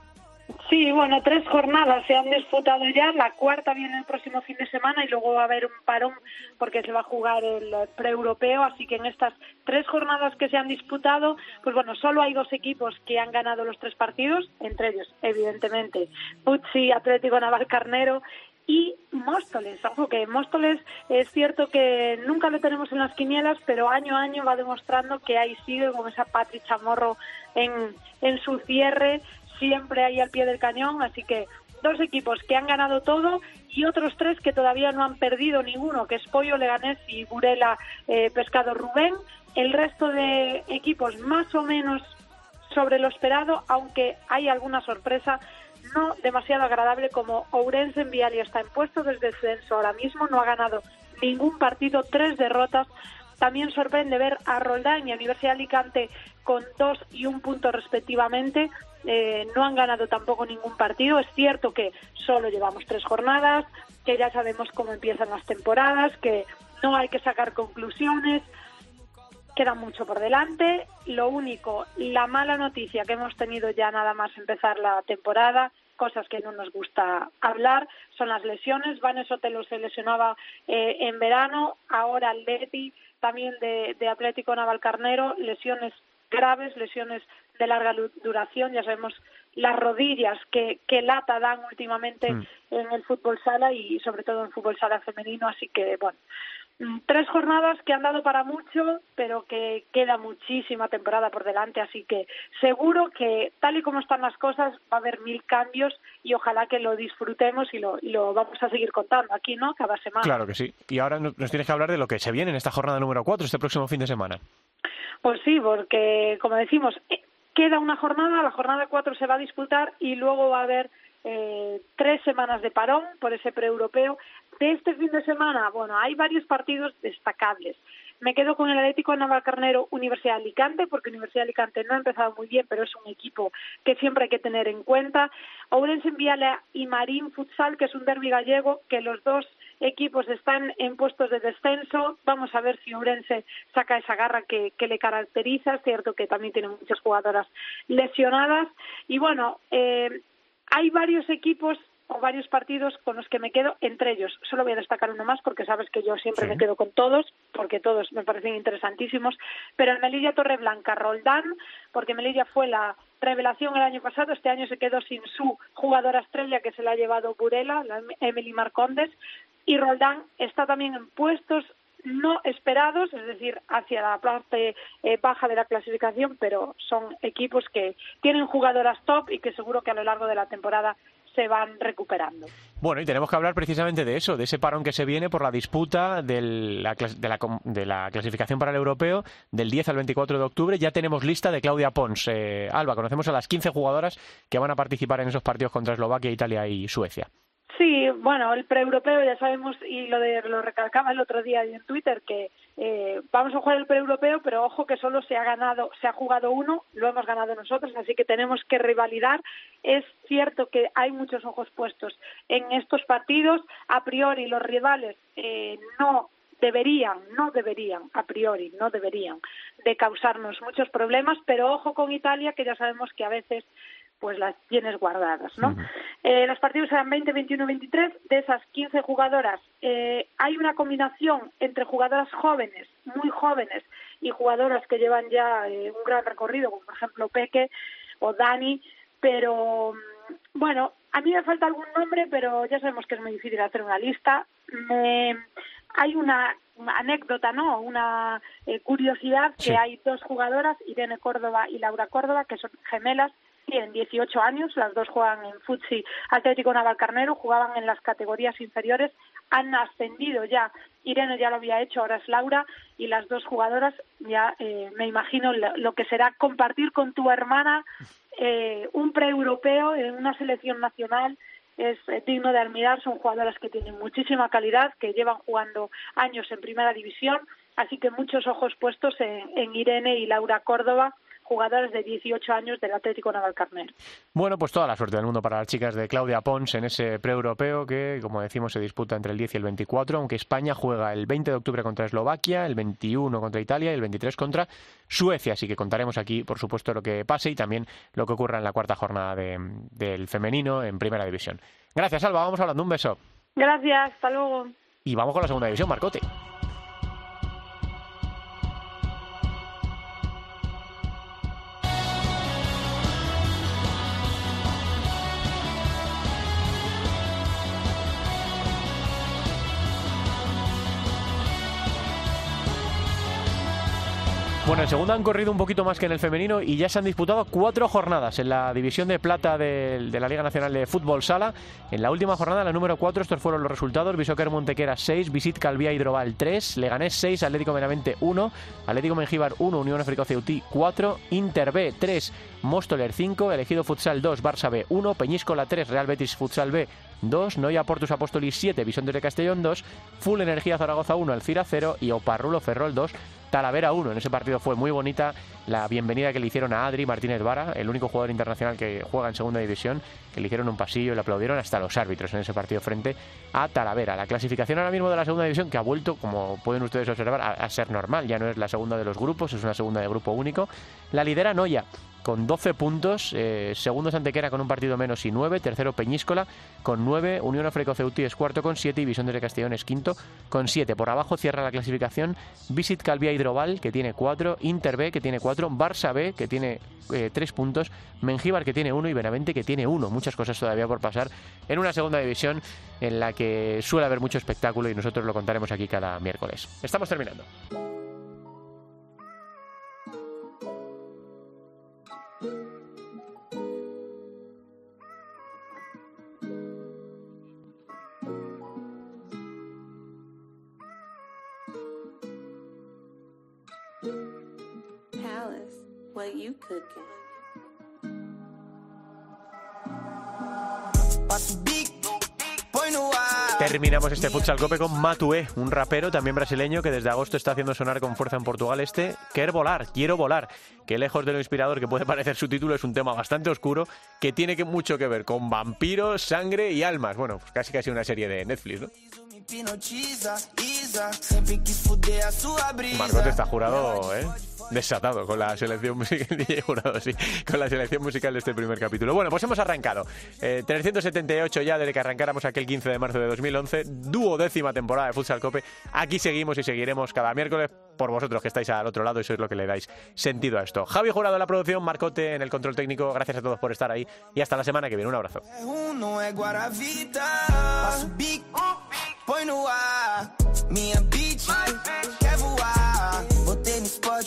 Sí, bueno, tres jornadas se han disputado ya. La cuarta viene el próximo fin de semana y luego va a haber un parón porque se va a jugar el pre-europeo. Así que en estas tres jornadas que se han disputado, pues bueno, solo hay dos equipos que han ganado los tres partidos, entre ellos, evidentemente, Puzzi, Atlético Navalcarnero y Móstoles. Ojo que Móstoles es cierto que nunca lo tenemos en las quinielas, pero año a año va demostrando que ahí sigue con esa Patri Chamorro en, en su cierre, siempre ahí al pie del cañón. Así que dos equipos que han ganado todo y otros tres que todavía no han perdido ninguno, que es Pollo Leganés y Burela eh, Pescado Rubén. el resto de equipos más o menos sobre lo esperado, aunque hay alguna sorpresa no demasiado agradable como Ourense en Vialia está en puesto desde el descenso ahora mismo, no ha ganado ningún partido, tres derrotas. También sorprende ver a Roldán y a Universidad de Alicante con dos y un punto respectivamente. Eh, no han ganado tampoco ningún partido. Es cierto que solo llevamos tres jornadas, que ya sabemos cómo empiezan las temporadas, que no hay que sacar conclusiones. Queda mucho por delante. Lo único, la mala noticia que hemos tenido ya nada más empezar la temporada, cosas que no nos gusta hablar, son las lesiones. Vanes Otelo se lesionaba eh, en verano, ahora Leti también de, de Atlético Navalcarnero, lesiones graves, lesiones de larga duración. Ya sabemos las rodillas que, que lata dan últimamente Mm. en el fútbol sala y sobre todo en fútbol sala femenino. Así que, bueno, mm, tres jornadas que han dado para mucho, pero que queda muchísima temporada por delante. Así que seguro que, tal y como están las cosas, va a haber mil cambios y ojalá que lo disfrutemos y lo, y lo vamos a seguir contando aquí, ¿no? Cada semana. Claro que sí. Y ahora nos tienes que hablar de lo que se viene en esta jornada número 4, este próximo fin de semana. Pues sí, porque como decimos, queda una jornada, la jornada 4 se va a disputar y luego va a haber eh, tres semanas de parón por ese pre-europeo. De este fin de semana, bueno, hay varios partidos destacables. Me quedo con el Atlético de Navalcarnero Universidad de Alicante, porque Universidad de Alicante no ha empezado muy bien, pero es un equipo que siempre hay que tener en cuenta. Ourense en Viala y Marín Futsal, que es un derbi gallego, que los dos equipos están en puestos de descenso. Vamos a ver si Ourense saca esa garra que, que le caracteriza. Es cierto que también tiene muchas jugadoras lesionadas. Y bueno, eh, hay varios equipos o varios partidos con los que me quedo entre ellos. Solo voy a destacar uno más porque sabes que yo siempre Sí. me quedo con todos, porque todos me parecen interesantísimos. Pero el Melilla Torreblanca Roldán, porque Melilla fue la revelación el año pasado, este año se quedó sin su jugadora estrella que se la ha llevado Burela, la Emily Marcondes, y Roldán está también en puestos no esperados, es decir, hacia la parte eh, baja de la clasificación, pero son equipos que tienen jugadoras top y que seguro que a lo largo de la temporada se van recuperando. Bueno, y tenemos que hablar precisamente de eso, de ese parón que se viene por la disputa del- la de, la, de la clasificación para el europeo del 10 al 24 de octubre. Ya tenemos lista de Claudia Pons. Eh, Alba, conocemos a las 15 jugadoras que van a participar en esos partidos contra Eslovaquia, Italia y Suecia. Sí, bueno, el pre-europeo ya sabemos, y lo, de, lo recalcaba el otro día en Twitter, que eh, vamos a jugar el pre-europeo, pero ojo que solo se ha ganado, se ha jugado uno, lo hemos ganado nosotros, así que tenemos que rivalidar. Es cierto que hay muchos ojos puestos en estos partidos, a priori los rivales eh, no deberían, no deberían, a priori, no deberían de causarnos muchos problemas, pero ojo con Italia, que ya sabemos que a veces pues las tienes guardadas, ¿no? Eh, los partidos serán 20, 21, 23. De esas 15 jugadoras, eh, hay una combinación entre jugadoras jóvenes, muy jóvenes, y jugadoras que llevan ya eh, un gran recorrido, como por ejemplo Peque o Dani, pero mm, bueno, a mí me falta algún nombre, pero ya sabemos que es muy difícil hacer una lista. Me- hay una anécdota, ¿no? Una eh, curiosidad Sí. que hay dos jugadoras, Irene Córdoba y Laura Córdoba, que son gemelas, tienen 18 años, las dos juegan en Futsi Atlético Navalcarnero, jugaban en las categorías inferiores, han ascendido ya, Irene ya lo había hecho, ahora es Laura, y las dos jugadoras ya eh, me imagino lo, que será compartir con tu hermana eh, un pre-europeo en una selección nacional es eh, digno de admirar, son jugadoras que tienen muchísima calidad, que llevan jugando años en primera división, así que muchos ojos puestos en Irene y Laura Córdoba, jugadoras de 18 años del Atlético Navalcarnero. Bueno, pues toda la suerte del mundo para las chicas de Claudia Pons en ese pre-europeo que, como decimos, se disputa entre el 10 y el 24, aunque España juega el 20 de octubre contra Eslovaquia, el 21 contra Italia y el 23 contra Suecia. Así que contaremos aquí, por supuesto, lo que pase y también lo que ocurra en la cuarta jornada de- del femenino en Primera División. Gracias, Alba. Vamos hablando. Un beso. Gracias, hasta luego. Y vamos con la segunda división, Marcote. Bueno, en segunda han corrido un poquito más que en el femenino y ya se han disputado cuatro jornadas en la división de plata de, la Liga Nacional de Fútbol Sala. En la última jornada, la número 4, estos fueron los resultados. Visoquer Montequera 6, Visit Calvía Hidrobal 3, Leganés 6, Atlético Benavente 1, Atlético Mengíbar 1, Unión Africo Ceutí 4, Inter B 3, Móstoler 5, Elegido Futsal 2, Barça B 1, Peñíscola 3, Real Betis Futsal B 2, Noia Portus Apóstolis 7, Bisontes de Castellón 2, Full Energía Zaragoza 1, Alcira 0 y Oparrulo Ferrol 2, Talavera 1. En ese partido fue muy bonita la bienvenida que le hicieron a Adri Martínez Vara, el único jugador internacional que juega en segunda división, que le hicieron un pasillo y le aplaudieron hasta los árbitros en ese partido frente a Talavera. La clasificación ahora mismo de la segunda división que ha vuelto, como pueden ustedes observar, a, a ser normal. Ya no es la segunda de los grupos, es una segunda de grupo único. La lidera Noya con 12 puntos, eh, segundo Santequera con un partido menos y 9, tercero Peñíscola con 9, Unión Africo Ceutí es cuarto con 7 y Visión de Castellón es quinto con 7. Por abajo cierra la clasificación Visit Calvía Hidroval que tiene 4, Inter B que tiene 4, Barça B que tiene 3 puntos, Mengíbar que tiene 1 y Benavente que tiene 1. Muchas cosas todavía por pasar en una segunda división en la que suele haber mucho espectáculo y nosotros lo contaremos aquí cada miércoles. Estamos terminando. Terminamos este Futsal Cope con Matue, un rapero también brasileño que desde agosto está haciendo sonar con fuerza en Portugal este Quer volar, quiero volar, que lejos de lo inspirador que puede parecer su título es un tema bastante oscuro que tiene que mucho que ver con vampiros, sangre y almas. Bueno, pues casi casi una serie de Netflix, ¿no? Margot está jurado, ¿eh? Desatado con la selección musical, DJ jurado, sí, con la selección musical de este primer capítulo. Bueno, pues hemos arrancado. Eh, 378 ya desde que arrancáramos aquel 15 de marzo de 2011, duodécima temporada de Futsal Cope. Aquí seguimos y seguiremos cada miércoles por vosotros que estáis al otro lado y sois lo que le dais sentido a esto. Javi Jurado en la producción, Marcote en el control técnico. Gracias a todos por estar ahí y hasta la semana que viene. Un abrazo.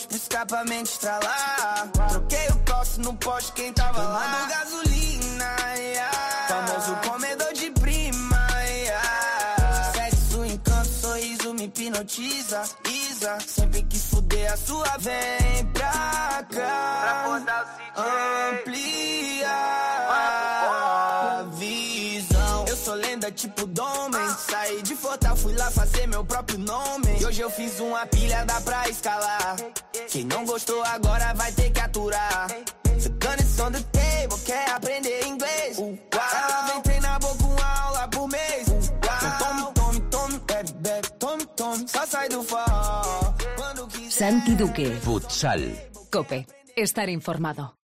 Pro escapamento estralar. Troquei o tosse no poste, quem tava lá. Tomando gasolina, yeah. famoso comedor de prima. Yeah. Sexo, encanto, sorriso me hipnotiza. Isa, sempre quis fuder a sua, vem pra cá. Amplia lenda tipo Domen. Saí de Fortal, fui lá fazer meu próprio nome. E hoje eu fiz uma pilha, dá pra escalar. Quem não gostou agora vai ter que aturar. Ficando isso on the table, quer aprender inglês. Uau. Ela vem treinar boca uma aula por mês. Uau. Tome, tome, tome, bebe, bebe, tome, tome. Só sai do quiser. Santi Duque. Futsal. Cope. Estar informado.